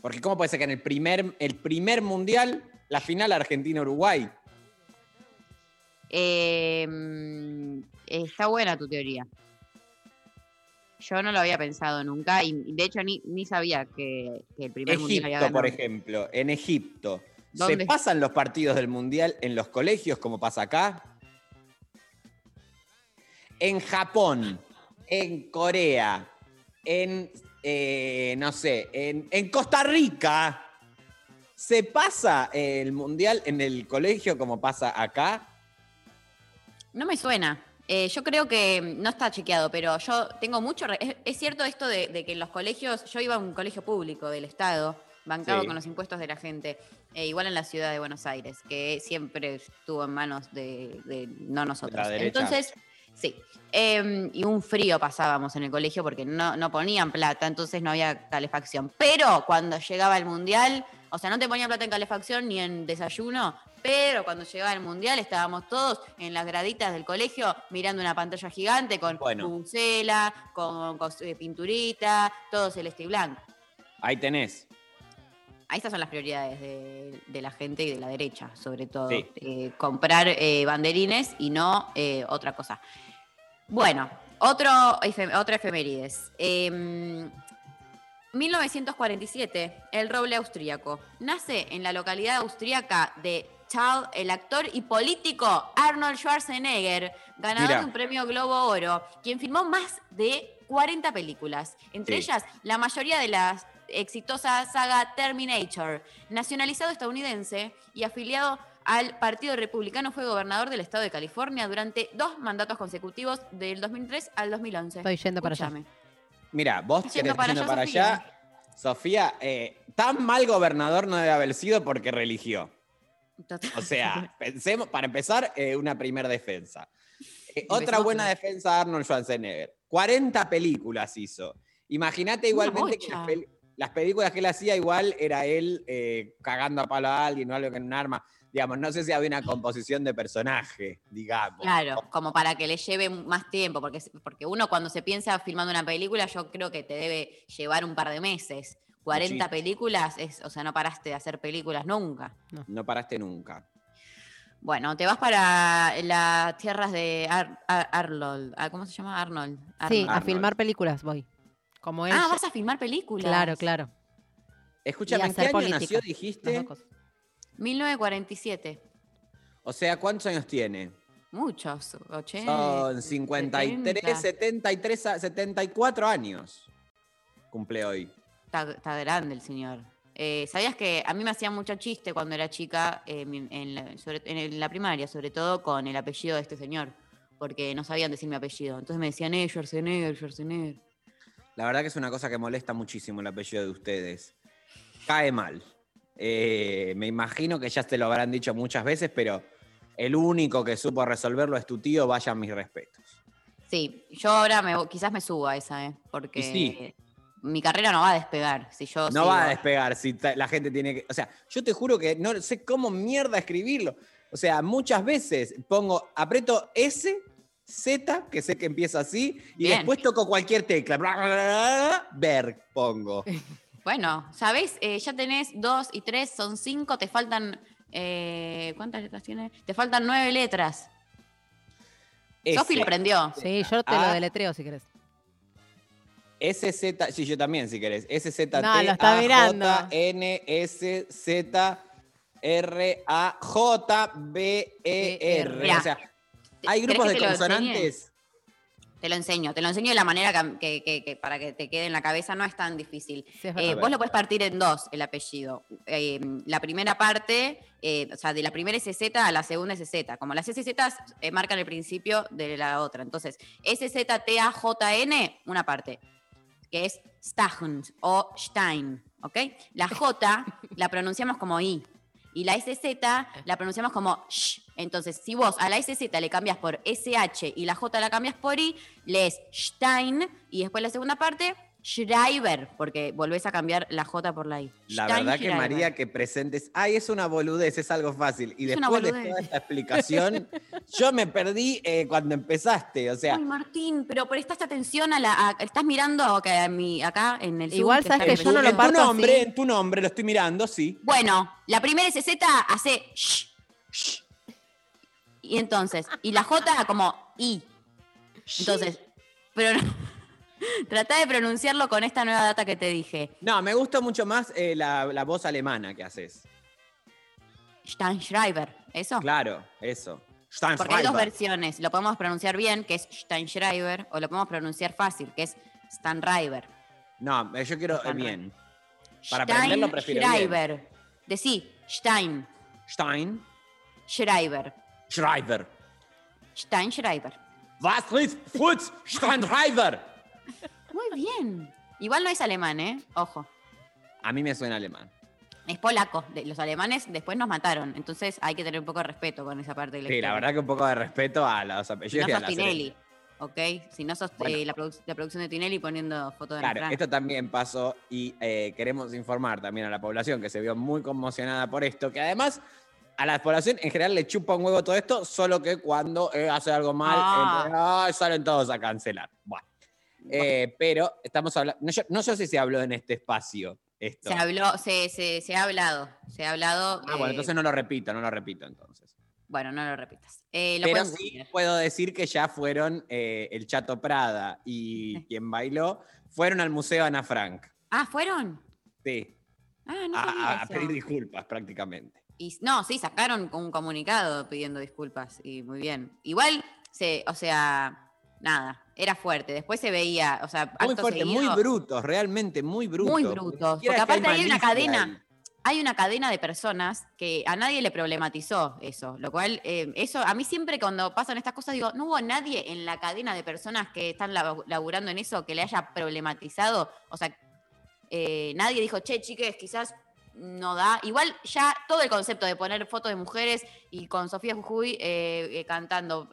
Porque ¿cómo puede ser que en el primer, el primer mundial, la final Argentina-Uruguay? Eh, mm, está buena tu teoría. Yo no lo había pensado nunca y de hecho ni, ni sabía que, que el primer mundial había Egipto, por ejemplo, en Egipto, ¿se pasan los partidos del Mundial en los colegios como pasa acá? En Japón, en Corea, en, eh, no sé, en, en Costa Rica, ¿se pasa el Mundial en el colegio como pasa acá? No me suena. Eh, yo creo que no está chequeado, pero yo tengo mucho. Es, es cierto esto de, de que en los colegios. Yo iba a un colegio público del Estado, bancado Sí. con los impuestos de la gente, eh, igual en la ciudad de Buenos Aires, que siempre estuvo en manos de, de no nosotros. Entonces, sí. Eh, y un frío pasábamos en el colegio porque no, no ponían plata, entonces no había calefacción. Pero cuando llegaba el mundial, o sea, no te ponían plata en calefacción ni en desayuno, pero cuando llegaba el mundial estábamos todos en las graditas del colegio mirando una pantalla gigante con Bueno. bucela, con, eh, pinturita, todo celeste y blanco. Ahí tenés. Ahí estas son las prioridades de, de la gente y de la derecha, sobre todo. Sí. Eh, comprar eh, banderines y no eh, otra cosa. Bueno, otro, otra efemérides. Em, 1947, el roble austríaco. Nace en la localidad austríaca de Tal el actor y político Arnold Schwarzenegger, ganador de un premio Globo Oro, quien filmó más de 40 películas, entre Sí. ellas la mayoría de la exitosa saga Terminator. Nacionalizado estadounidense y afiliado al Partido Republicano, fue gobernador del estado de California durante dos mandatos consecutivos del 2003 al 2011. Estoy yendo para allá. Mira, vos Yendo querés para yendo allá, para Sofía. allá. Sofía, eh, tan mal gobernador no debe haber sido porque religió. O sea, [laughs] pensemos, para empezar, eh, una primera defensa. Eh, otra buena defensa de Arnold Schwarzenegger. 40 películas hizo. Imagínate igualmente que las, pel- las películas que él hacía igual era él eh, cagando a palo a alguien o algo con un arma. Digamos, no sé si había una composición de personaje, digamos. Claro, como para que le lleve más tiempo, porque, porque uno cuando se piensa filmando una película, yo creo que te debe llevar un par de meses. 40 Muchísimo. películas, es, o sea, no paraste de hacer películas nunca. No paraste nunca. Bueno, te vas para las tierras de Ar- Ar- Arnold. Ah, ¿Cómo se llama? Arnold. Sí, Arnold. a filmar películas voy. Como él. Ah, vas a filmar películas. Claro, claro. Escúchame, Y ¿en qué año política, nació, dijiste? Dos cosas. 1947. O sea, ¿cuántos años tiene? Muchos. 80. Son 53, 73, a- 74 años. Cumple hoy. Está, está grande el señor. Eh, ¿Sabías que a mí me hacían mucho chiste cuando era chica eh, mi- en, la, sobre- en la primaria, sobre todo con el apellido de este señor? Porque no sabían decir mi apellido. Entonces me decían, eh, Schwarzenegger, Schwarzenegger. La verdad que es una cosa que molesta muchísimo el apellido de ustedes. Cae mal. Eh, me imagino que ya te lo habrán dicho muchas veces, pero el único que supo resolverlo es tu tío. Vayan mis respetos. Sí, yo ahora me, quizás me suba a esa, ¿eh? Porque sí. mi carrera no va a despegar. Si yo No sigo- va a despegar si la gente tiene que. O sea, yo te juro que no sé cómo mierda escribirlo. O sea, muchas veces pongo, aprieto S, Z, que sé que empieza así, y Bien. después toco cualquier tecla. Berg pongo. Bueno, ¿sabés? Eh, ya tenés dos y tres, son cinco, te faltan. eh, ¿Cuántas letras tiene? Te faltan nueve letras. Sofi lo aprendió. Sí, yo te lo A- deletreo si querés. SZ, sí, yo también, si querés. SZ, No, lo está mirando. N, S, Z, R, A, J, B, E, R. Mirá, O sea, hay ¿querés grupos de consonantes. Te lo enseño, te lo enseño de la manera que, que- que- para que te quede en la cabeza, no es tan difícil. es Eh, vos lo puedes partir en dos, el apellido. Eh, la primera parte, eh, o sea, de la primera SZ a la segunda SZ. Como las SZ eh, marcan el principio de la otra. Entonces, SZTAJN, una parte, que es Stahn o Stein, ¿ok? La J la pronunciamos como I. Y la SZ la pronunciamos como sh. Entonces, si vos a la SZ le cambias por SH y la J la cambias por I, lees Stein y después la segunda parte, Schreiber, porque volvés a cambiar la J por la I. La Stein verdad que Schreiber. María que presentes, ay, es una boludez, es algo fácil. Y Es después de toda esta explicación, [laughs] yo me perdí eh, cuando empezaste. O sea, Ay, Martín, pero prestaste atención a la. a- estás mirando que a mi- acá en el Igual sabes que yo no lo en tu parto nombre, así. en tu nombre, lo estoy mirando, sí. Bueno, la primera SZ hace sh, sh. Y entonces, y la J como I. Entonces, pero no- [laughs] Trata de pronunciarlo con esta nueva data que te dije. No, me gusta mucho más eh, la, la voz alemana que haces. Steinschreiber, ¿eso? Claro, eso. Porque hay dos Steinschreiber. versiones. Lo podemos pronunciar bien, que es Steinschreiber, o lo podemos pronunciar fácil, que es Stanriver. No, eh, yo quiero eh, Steinschreiber. bien. Para aprenderlo prefiero bien. Steinschreiber. Decí, Stein. Stein. Schreiber. Schreiber. Steinschreiber. Was ist Fritz Steinschreiber? Muy bien. Igual no es alemán, ¿eh? Ojo. A mí me suena alemán. Es polaco. De- Los alemanes después nos mataron. Entonces hay que tener un poco de respeto con esa parte de la Sí, la historia. verdad que un poco de respeto a los Si apellidos no y a sos las Tinelli, ¿ok? Si no sos Bueno. eh, la, produ- la producción de Tinelli poniendo fotos de Claro, esto también pasó y eh, queremos informar también a la población que se vio muy conmocionada por esto, que además a la población en general le chupa un huevo todo esto, solo que cuando eh, hace algo mal, Ah. ay, salen todos a cancelar. Bueno. Eh, pero estamos hablando, no, yo- no sé si se habló en este espacio esto. Se habló, se, se, se ha hablado. Se ha hablado. Ah, bueno, eh, entonces no lo repito, no lo repito entonces. Bueno, no lo repitas. Eh, lo Pero sí puedo decir que ya fueron eh, el Chato Prada y quien bailó, fueron al Museo Ana Frank. Ah, ¿fueron? Sí, Ah, no a, a- pedir disculpas prácticamente. Y, no, sí, sacaron un comunicado pidiendo disculpas y muy bien. Igual, se, o sea, nada, era fuerte. Después se veía, o sea, Muy fuerte, muy brutos, realmente muy brutos. Muy brutos. Porque aparte hay una cadena, ahí. hay una cadena de personas que a nadie le problematizó eso. Lo cual, eh, eso, a mí siempre cuando pasan estas cosas digo, no hubo nadie en la cadena de personas que están lab- laburando en eso que le haya problematizado. O sea, eh, nadie dijo, che, chiques, quizás no da. Igual ya todo el concepto de poner fotos de mujeres y con Sofía Jujuy eh, cantando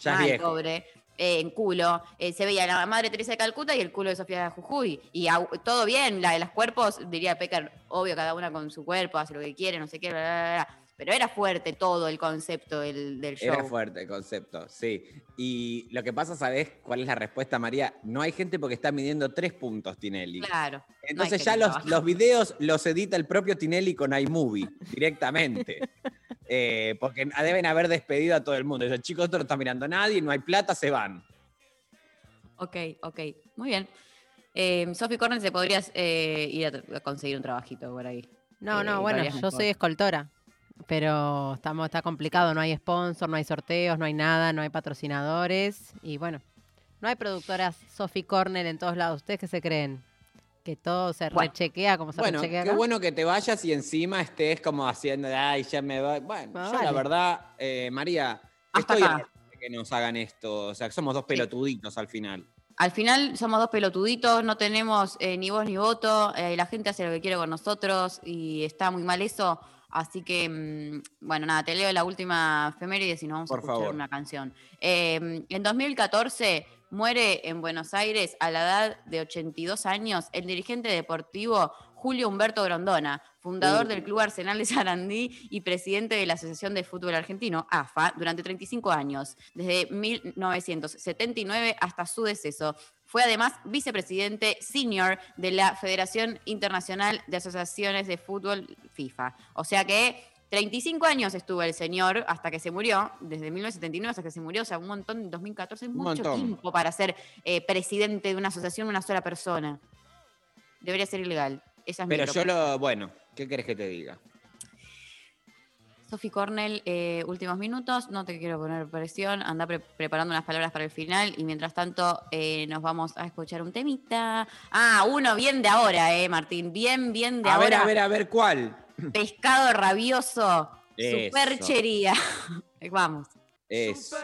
Ya mal, pobre, eh, en culo. eh, se veía la madre Teresa de Calcuta y el culo de Sofía Jujuy. Y au- todo bien, la de los cuerpos, diría Pecker, obvio, cada una con su cuerpo, hace lo que quiere, no sé qué, bla, bla, bla. Pero era fuerte todo el concepto del, del show. Era fuerte el concepto, sí. Y lo que pasa, ¿sabes cuál es la respuesta, María? No hay gente porque está midiendo tres puntos Tinelli. Claro. Entonces ya los, los videos los edita el propio Tinelli con iMovie directamente. [laughs] Eh, porque deben haber despedido a todo el mundo. Dice, chicos, esto no está mirando nadie, no hay plata, se van. Ok, ok. Muy bien. Eh, Sophie Cornell se podría eh, ir a, a conseguir un trabajito por ahí. No, Eh, no, bueno, yo mejor. soy escoltora, pero estamos, está complicado, no hay sponsor, no hay sorteos, no hay nada, no hay patrocinadores y bueno, no hay productoras Sophie Cornell en todos lados. ¿Ustedes qué se creen? Que todo se Bueno. rechequea como se Bueno, rechequea qué acá? bueno que te vayas y encima estés como haciendo, ay, ya me voy. Bueno, Ah, yo la verdad, eh, María, Hasta estoy acá. que nos hagan esto. O sea, que somos dos pelotuditos al final. Al final somos dos pelotuditos, no tenemos eh, ni voz ni voto, eh, la gente hace lo que quiere con nosotros y está muy mal eso. Así que, mm, bueno, nada, te leo la última efeméride y nos vamos Por a escuchar favor. una canción. Eh, en 2014 muere en Buenos Aires a la edad de 82 años el dirigente deportivo Julio Humberto Grondona, fundador Uh. del Club Arsenal de Sarandí y presidente de la Asociación de Fútbol Argentino, AFA, durante 35 años, desde 1979 hasta su deceso. Fue además vicepresidente senior de la Federación Internacional de Asociaciones de Fútbol, FIFA. O sea que 35 años estuvo el señor hasta que se murió, desde 1979 hasta que se murió, o sea, un montón, en 2014, Un mucho montón. tiempo para ser eh, presidente de una asociación, una sola persona. Debería ser ilegal. Esa es mi Pero yo propuesta. lo, bueno, ¿qué querés que te diga? Sophie Cornell, eh, últimos minutos, no te quiero poner presión, anda pre- preparando unas palabras para el final y mientras tanto eh, nos vamos a escuchar un temita. Ah, uno bien de ahora, eh, Martín, bien, bien de A ahora. ver, a ver, a ver, ¿cuál? Pescado rabioso, superchería. [laughs] vamos. Eso.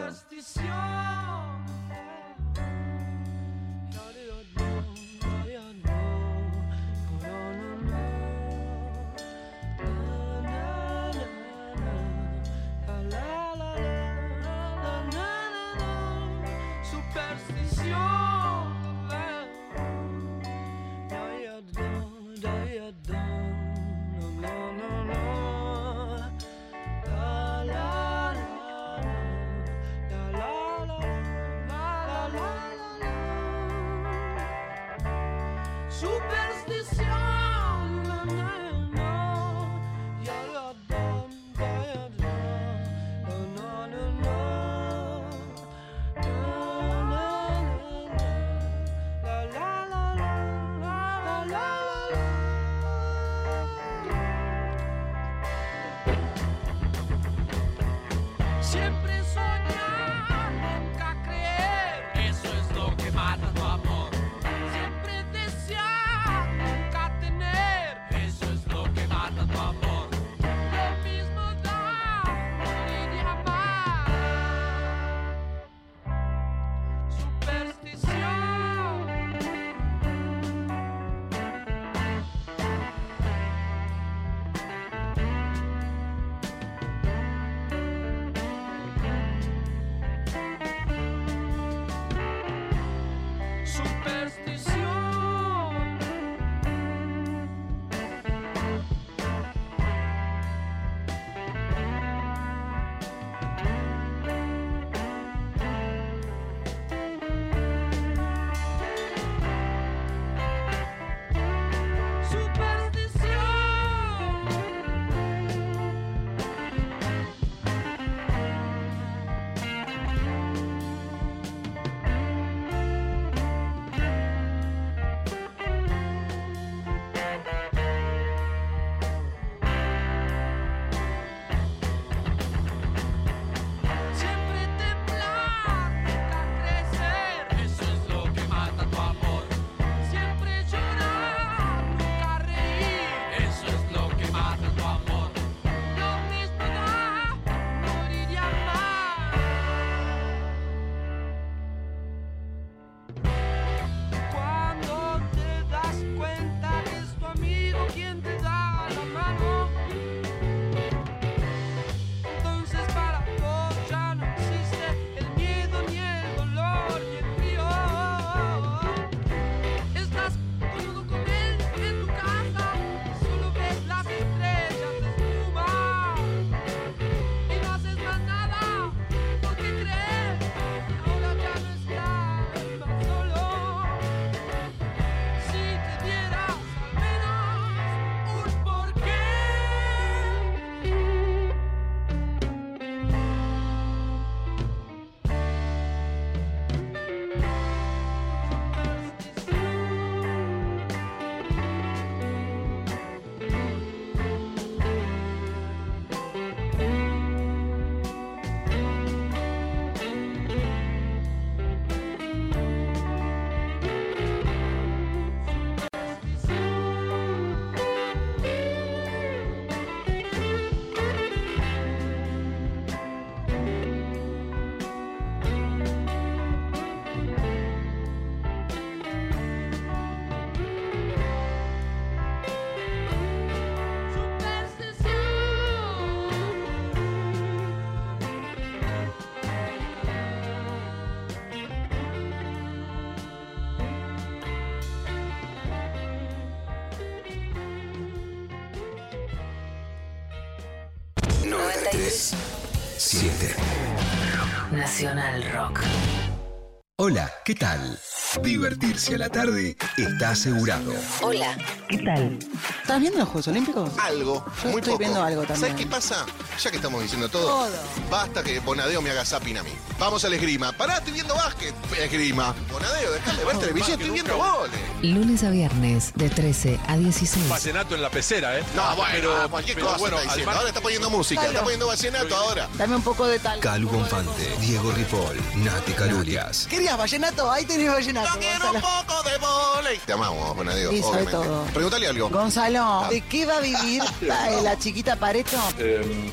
¿Qué tal? Divertirse a la tarde está asegurado. Hola, ¿qué tal? ¿Estás viendo los Juegos Olímpicos? Algo, Yo muy estoy poco. viendo algo también. ¿Sabes qué pasa? Ya que estamos diciendo todo, Todo. basta que Bonadeo me haga zapping a mí. Vamos al esgrima. Pará, estoy viendo básquet. Esgrima. De ver televisión, estoy viendo goles. Lunes a viernes, de 13 a 16. Vallenato en la pecera, ¿eh? No, bueno, pero, cualquier pero cosa bueno, está al diciendo. mar- Ahora está poniendo música, está poniendo vallenato ahora. Dame un poco de tal. Calu Bonfante, Diego Ripoll, Nati Calurias. ¿Querías vallenato? Ahí tenés vallenato. Gonzalo. poco de volei. Te amamos, Bonadeo. Sí, sobre obviamente. todo. Pregúntale algo. Gonzalo, ¿de qué va a vivir [laughs] la, la chiquita Pareto? Eh,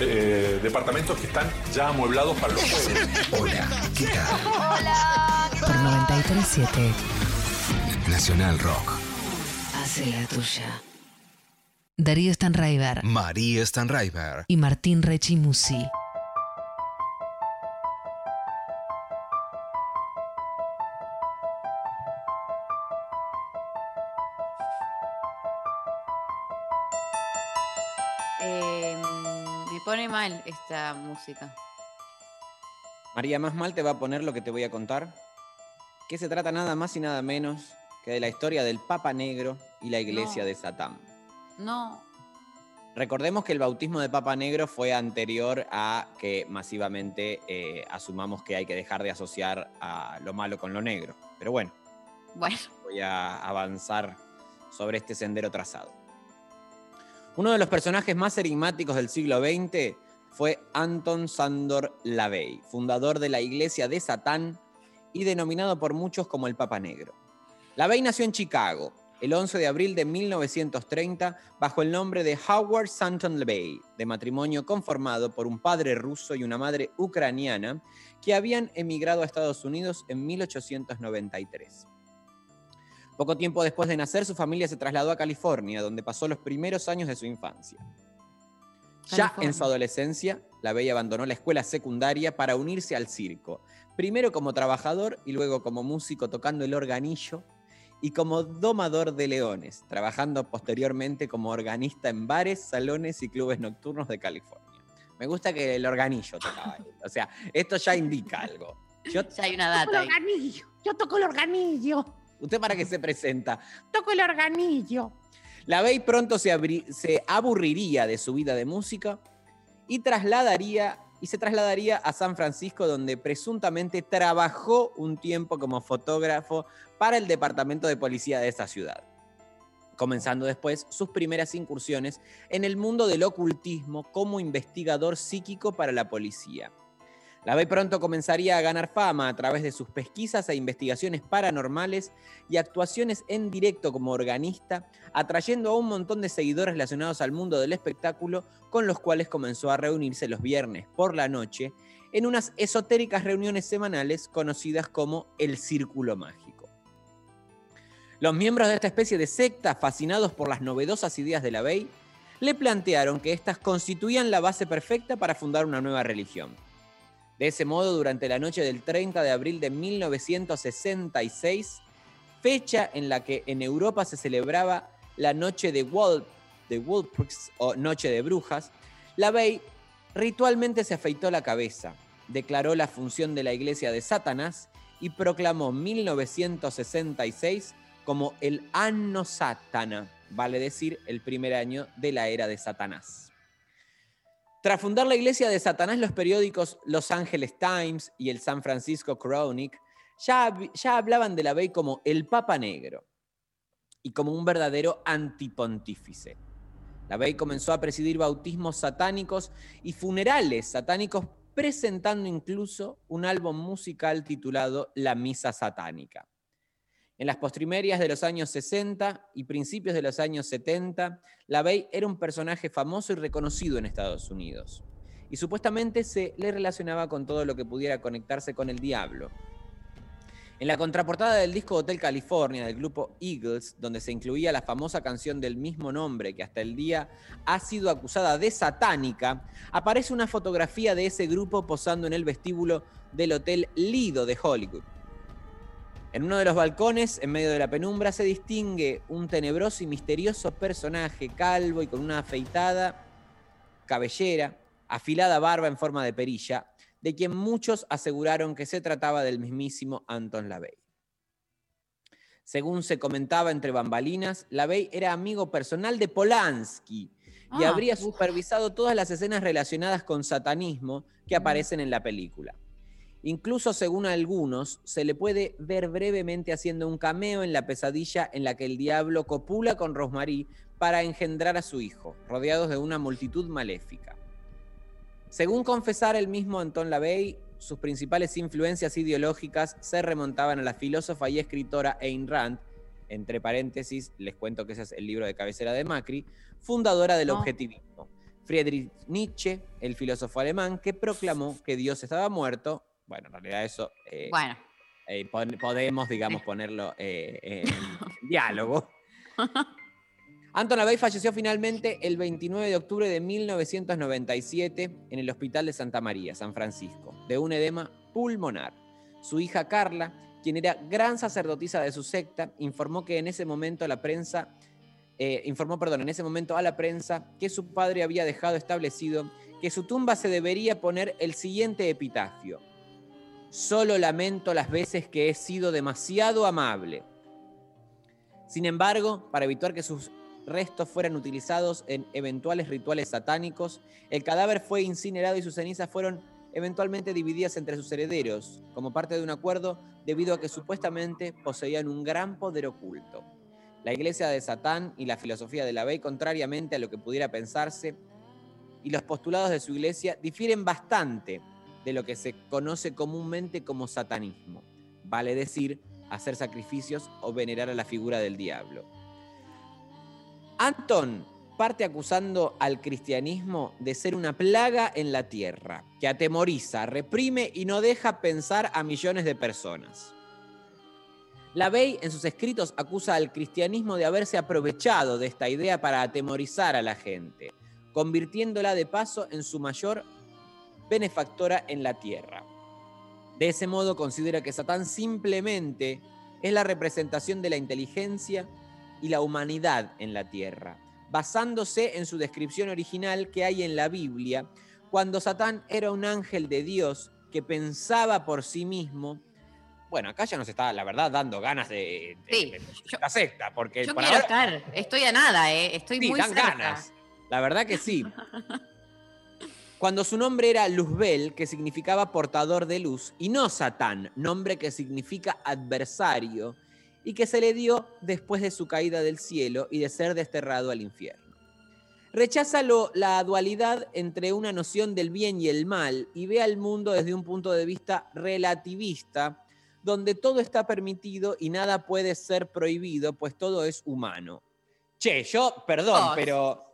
eh, departamentos que están ya amueblados para los juegos. Hola, ¿qué tal? Por 937. Nacional Rock. Hace la tuya. Darío Stanraiver María Stanraiver. y Martín Rechimusi. Eh, me pone mal esta música. María, más mal te va a poner lo que te voy a contar, que se trata nada más y nada menos que de la historia del Papa Negro y la iglesia No. de Satán. No, Recordemos que el bautismo de Papa Negro fue anterior a que masivamente eh, asumamos que hay que dejar de asociar a lo malo con lo negro. Pero bueno, bueno. voy a avanzar sobre este sendero trazado. Uno de los personajes más enigmáticos del siglo XX fue Anton Sandor Lavey, fundador de la Iglesia de Satán y denominado por muchos como el Papa Negro. Lavey nació en Chicago el 11 de abril de 1930 bajo el nombre de Howard Santon Lavey, de matrimonio conformado por un padre ruso y una madre ucraniana que habían emigrado a Estados Unidos en 1893. Poco tiempo después de nacer, su familia se trasladó a California, donde pasó los primeros años de su infancia. Ya California. en su adolescencia, la Bey abandonó la escuela secundaria para unirse al circo, primero como trabajador y luego como músico tocando el organillo y como domador de leones, trabajando posteriormente como organista en bares, salones y clubes nocturnos de California. Me gusta que el organillo tocaba ahí. O sea, esto ya indica algo. Yo, ya hay una data ahí. organillo. Yo toco el organillo. ¿Usted para qué se presenta? Toco el organillo. La Bey pronto se, se aburriría de su vida de música y trasladaría y se trasladaría a San Francisco donde presuntamente trabajó un tiempo como fotógrafo para el departamento de policía de esa ciudad, comenzando después sus primeras incursiones en el mundo del ocultismo como investigador psíquico para la policía. La Bey pronto comenzaría a ganar fama a través de sus pesquisas e investigaciones paranormales y actuaciones en directo como organista, atrayendo a un montón de seguidores relacionados al mundo del espectáculo, con los cuales comenzó a reunirse los viernes por la noche en unas esotéricas reuniones semanales conocidas como el Círculo Mágico. Los miembros de esta especie de secta, fascinados por las novedosas ideas de la Bey, le plantearon que éstas constituían la base perfecta para fundar una nueva religión. De ese modo, durante la noche del 30 de abril de 1966, fecha en la que en Europa se celebraba la noche de Wal de o Noche de Brujas, la Bey ritualmente se afeitó la cabeza, declaró la función de la iglesia de Satanás y proclamó 1966 como el Anno Satana, vale decir, el primer año de la era de Satanás. Tras fundar la iglesia de Satanás, los periódicos Los Angeles Times y el San Francisco Chronicle ya, ya hablaban de la Bey como el Papa Negro y como un verdadero antipontífice. La Bey comenzó a presidir bautismos satánicos y funerales satánicos, presentando incluso un álbum musical titulado La Misa Satánica. En las postrimerias de los años 60 y principios de los años 70, la Bey era un personaje famoso y reconocido en Estados Unidos. Y supuestamente se le relacionaba con todo lo que pudiera conectarse con el diablo. En la contraportada del disco Hotel California del grupo Eagles, donde se incluía la famosa canción del mismo nombre que hasta el día ha sido acusada de satánica, aparece una fotografía de ese grupo posando en el vestíbulo del Hotel Lido de Hollywood. En uno de los balcones, en medio de la penumbra, se distingue un tenebroso y misterioso personaje calvo y con una afeitada cabellera, afilada barba en forma de perilla, de quien muchos aseguraron que se trataba del mismísimo Anton LaVey. Según se comentaba entre bambalinas, LaVey era amigo personal de Polanski y Ah, habría supervisado todas las escenas relacionadas con satanismo que aparecen en la película. Incluso según algunos, se le puede ver brevemente haciendo un cameo en la pesadilla en la que el diablo copula con Rosemary para engendrar a su hijo, rodeados de una multitud maléfica. Según confesara el mismo Anton LaVey, sus principales influencias ideológicas se remontaban a la filósofa y escritora Ayn Rand, entre paréntesis, les cuento que ese es el libro de cabecera de Macri, fundadora del No. objetivismo. Friedrich Nietzsche, el filósofo alemán, que proclamó que Dios estaba muerto. Bueno, en realidad eso eh, Bueno. eh, podemos, digamos, [laughs] ponerlo eh, en [laughs] diálogo. Anton LaVey falleció finalmente el 29 de octubre de 1997 en el Hospital de Santa María, San Francisco, de un edema pulmonar. Su hija Carla, quien era gran sacerdotisa de su secta, informó que en ese momento la prensa eh, informó, perdón, en ese momento a la prensa que su padre había dejado establecido que su tumba se debería poner el siguiente epitafio. Solo lamento las veces que he sido demasiado amable. Sin embargo, para evitar que sus restos fueran utilizados en eventuales rituales satánicos, el cadáver fue incinerado y sus cenizas fueron eventualmente divididas entre sus herederos, como parte de un acuerdo debido a que supuestamente poseían un gran poder oculto. La iglesia de Satán y la filosofía de la Bey, contrariamente a lo que pudiera pensarse, y los postulados de su iglesia difieren bastante de lo que se conoce comúnmente como satanismo, vale decir, hacer sacrificios o venerar a la figura del diablo. Anton parte acusando al cristianismo de ser una plaga en la tierra, que atemoriza, reprime y no deja pensar a millones de personas. La Bey en sus escritos acusa al cristianismo de haberse aprovechado de esta idea para atemorizar a la gente, convirtiéndola de paso en su mayor benefactora en la tierra. De ese modo considera que Satán simplemente es la representación de la inteligencia y la humanidad en la tierra, basándose en su descripción original que hay en la Biblia, cuando Satán era un ángel de Dios que pensaba por sí mismo. Bueno, acá ya nos está, la verdad, dando ganas de, de- Sí, de porque Yo por quiero ahora- estar, estoy a nada, ¿eh? Estoy Sí, muy dan cerca. ganas. La verdad que sí. [laughs] Cuando su nombre era Luzbel, que significaba portador de luz, y no Satán, nombre que significa adversario, y que se le dio después de su caída del cielo y de ser desterrado al infierno. Rechaza lo- la dualidad entre una noción del bien y el mal y ve al mundo desde un punto de vista relativista, donde todo está permitido y nada puede ser prohibido, pues todo es humano. Che, yo, perdón, pero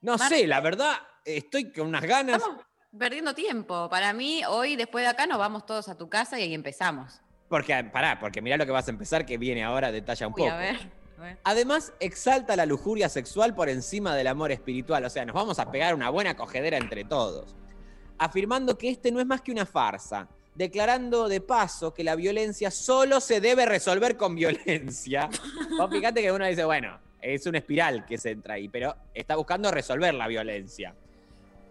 no Mar- sé, la verdad, estoy con unas ganas. Estamos perdiendo tiempo. Para mí, hoy, después de acá, nos vamos todos a tu casa y ahí empezamos. Porque, pará, porque mirá lo que vas a empezar, que viene ahora, detalla un Uy, poco. a ver. a ver. Además, exalta la lujuria sexual por encima del amor espiritual. O sea, nos vamos a pegar una buena cogedera entre todos. Afirmando que este no es más que una farsa. Declarando de paso que la violencia solo se debe resolver con violencia. [laughs] Vos fíjate que uno dice, bueno, es una espiral que se entra ahí, pero está buscando resolver la violencia.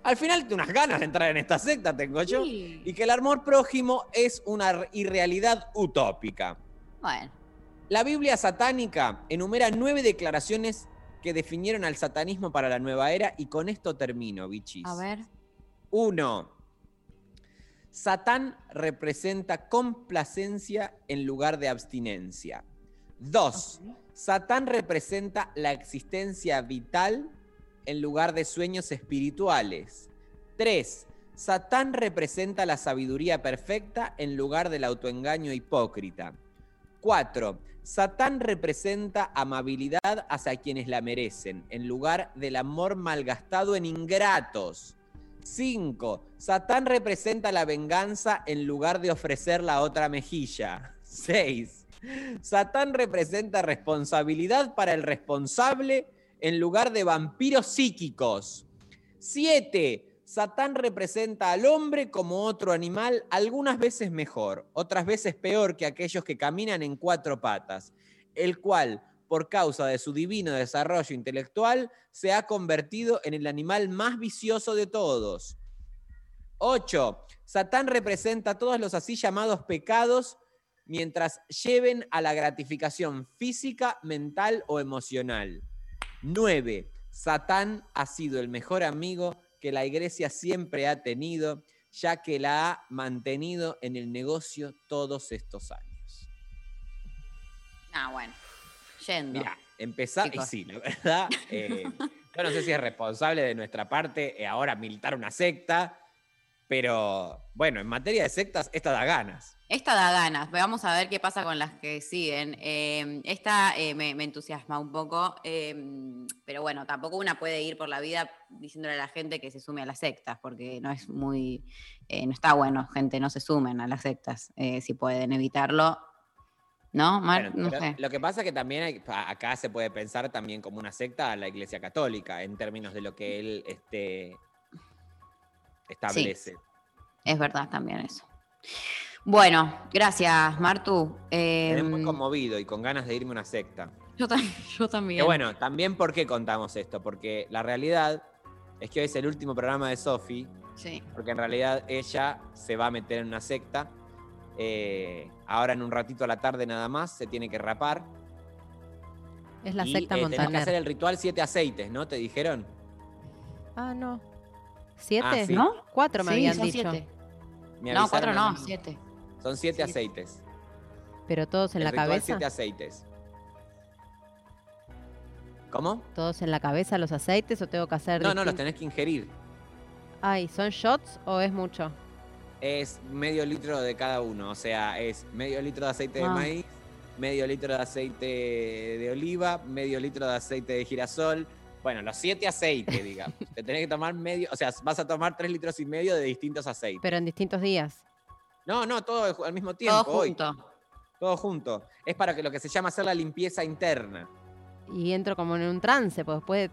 Al final, unas ganas de entrar en esta secta tengo yo. Y que el amor prójimo es una irrealidad utópica. Bueno. La Biblia satánica enumera nueve declaraciones que definieron al satanismo para la nueva era y con esto termino, bichis. A ver. Uno. Satán representa complacencia en lugar de abstinencia. Dos. Satán representa la existencia vital en lugar de sueños espirituales. Tres. Satán representa la sabiduría perfecta en lugar del autoengaño hipócrita. 4. Satán representa amabilidad hacia quienes la merecen, en lugar del amor malgastado en ingratos. 5. Satán representa la venganza en lugar de ofrecer la otra mejilla. [laughs] 6. Satán representa responsabilidad para el responsable en lugar de vampiros psíquicos. 7. Satán representa al hombre como otro animal, algunas veces mejor, otras veces peor que aquellos que caminan en cuatro patas, el cual, por causa de su divino desarrollo intelectual, se ha convertido en el animal más vicioso de todos. 8. Satán representa todos los así llamados pecados mientras lleven a la gratificación física, mental o emocional. 9. Satán ha sido el mejor amigo que la iglesia siempre ha tenido, ya que la ha mantenido en el negocio todos estos años. Ah, bueno. Yendo. Empezar, y sí, la verdad, eh, yo no sé si es responsable de nuestra parte eh, ahora militar una secta, pero bueno, en materia de sectas, esta da ganas. Esta da ganas. Vamos a ver qué pasa con las que siguen. Eh, esta eh, me, me entusiasma un poco, eh, pero bueno, tampoco una puede ir por la vida diciéndole a la gente que se sume a las sectas, porque no es muy, no está bueno, gente, no se sumen a las sectas. si pueden evitarlo, ¿no? Mar? Bueno, no sé. Lo que pasa es que también hay- acá se puede pensar también como una secta a la Iglesia Católica, en términos de lo que él este, establece. Es verdad también eso. Bueno, gracias, Martu. Quedé muy Eh, conmovido y con ganas de irme a una secta. yo, tam- [laughs] yo también. Que bueno, también por qué contamos esto, porque la realidad es que hoy es el último programa de Sofi, Sí. porque en realidad ella se va a meter en una secta. eh, ahora en un ratito a la tarde nada más se tiene que rapar. Es la y, secta eh, tenés que Montaner. hacer el ritual siete aceites, ¿no? ¿Te dijeron? Ah, no. ¿Siete? Ah, sí. ¿No? Cuatro me Sí, habían son dicho. siete. Me No, cuatro no, siete. Son siete aceites. Pero todos en el la cabeza. siete aceites. ¿Cómo? ¿Todos en la cabeza los aceites o tengo que hacer No, no, los tenés que ingerir. Ay, ¿son shots o es mucho? Es medio litro de cada uno. O sea, es medio litro de aceite de Ah. maíz, medio litro de aceite de oliva, medio litro de aceite de girasol. Bueno, los siete aceites, digamos. Te tenés que tomar medio, o sea, vas a tomar tres litros y medio de distintos aceites. Pero en distintos días. No, no, todo al mismo tiempo. Todo hoy. junto. Todo junto. Es para que lo que se llama hacer la limpieza interna. Y entro como en un trance, pues después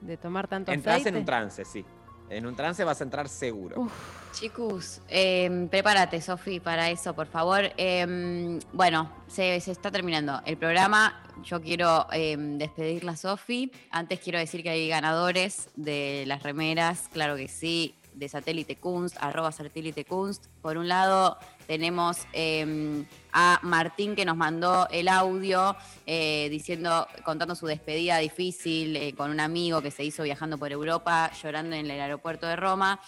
de, tomar tanto Entras aceite. en un trance, sí. En un trance vas a entrar seguro. Chicos, eh, prepárate, Sofi, para eso, por favor. Eh, bueno, se, se está terminando el programa. Yo quiero eh, despedirla, Sofi. Antes quiero decir que hay ganadores de las remeras, claro que sí, de Satélite Kunst, arroba Satélite Kunst. Por un lado, tenemos eh, a Martín que nos mandó el audio eh, diciendo, contando su despedida difícil eh, con un amigo que se hizo viajando por Europa, llorando en el aeropuerto de Roma.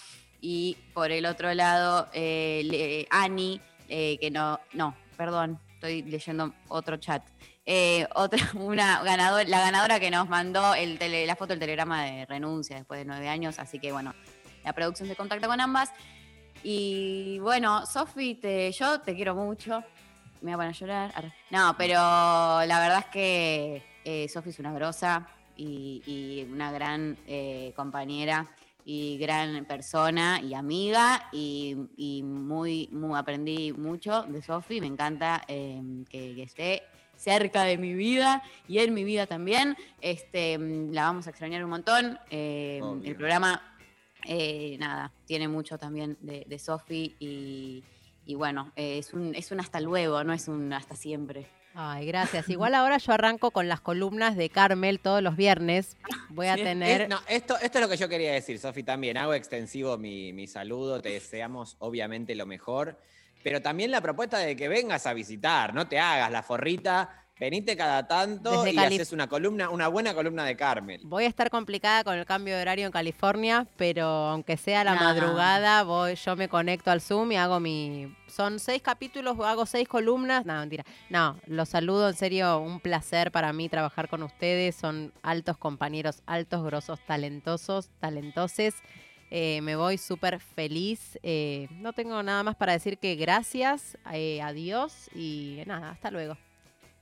Y por el otro lado, eh, le- Ani, que no, no, perdón, estoy leyendo otro chat. Otra, [laughs] una ganadora, la ganadora que nos mandó el tele- la foto del telegrama de renuncia después de nueve años, así que bueno, la producción se contacta con ambas. Y bueno, Sofi, te, yo te quiero mucho. Me voy a poner a llorar. No, pero la verdad es que eh, Sofi es una grosa y, y una gran eh, compañera y gran persona y amiga y, y muy, muy aprendí mucho de Sofi. Me encanta eh, que, que esté cerca de mi vida y en mi vida también. Este, la vamos a extrañar un montón. Obvio. el programa, eh, nada, tiene mucho también de, de Sofi y, y bueno, eh, es, un, es un hasta luego, no es un hasta siempre. Ay, gracias. Igual ahora yo arranco con las columnas de Carmel todos los viernes. Voy a Sí, tener. es- no, esto, esto es lo que yo quería decir, Sofi, también. Hago extensivo mi, mi saludo, te deseamos obviamente lo mejor, pero también la propuesta de que vengas a visitar, no te hagas la forrita, venite cada tanto Desde y Cali- haces una columna, una buena columna de Carmel. Voy a estar complicada con el cambio de horario en California, pero aunque sea la No. madrugada, voy, yo me conecto al Zoom y hago mi. Son seis capítulos, hago seis columnas. No, mentira. No, los saludo, en serio, un placer para mí trabajar con ustedes. Son altos compañeros, altos, grosos, talentosos, talentoses. Eh, me voy súper feliz. Eh, no tengo nada más para decir que gracias, eh, adiós y nada, hasta luego.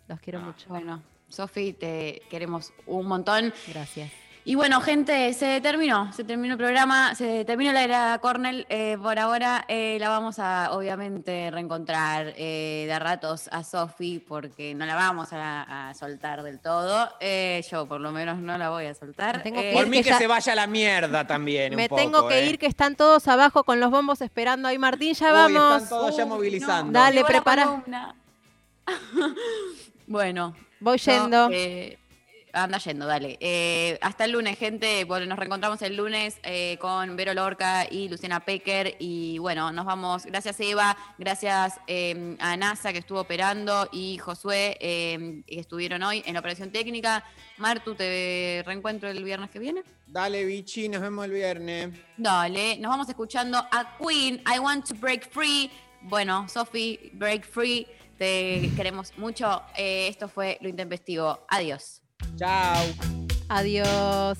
Los quiero mucho. Bueno, Sofi, te queremos un montón. Gracias. Y bueno, gente, se terminó, se terminó el programa, se terminó la era Cornell. eh, por ahora eh, la vamos a, obviamente, reencontrar eh, de a ratos a Sofi, porque no la vamos a, a soltar del todo. Eh, yo, por lo menos, no la voy a soltar. tengo Eh, que Por mí que que ya- se vaya a la mierda también. Me un poco, tengo que ¿eh? ir, que están todos abajo con los bombos esperando ahí. Martín, ya Uy, vamos. están todos ya no. movilizando. Dale, prepara. [laughs] bueno. Voy yendo. eh, anda yendo, dale. Eh, hasta el lunes, gente. Bueno, nos reencontramos el lunes eh, con Vero Lorca y Luciana Pecker. Y bueno, nos vamos. Gracias, Eva. Gracias eh, a NASA que estuvo operando y Josué eh, que estuvieron hoy en la operación técnica. Martu, te reencuentro el viernes que viene. Dale, bichi, nos vemos el viernes. Dale, nos vamos escuchando a Queen, I Want to Break Free. Bueno, Sophie, Break Free, te queremos mucho. Eh, esto fue Lo Intempestivo. Adiós. Chao. Adiós.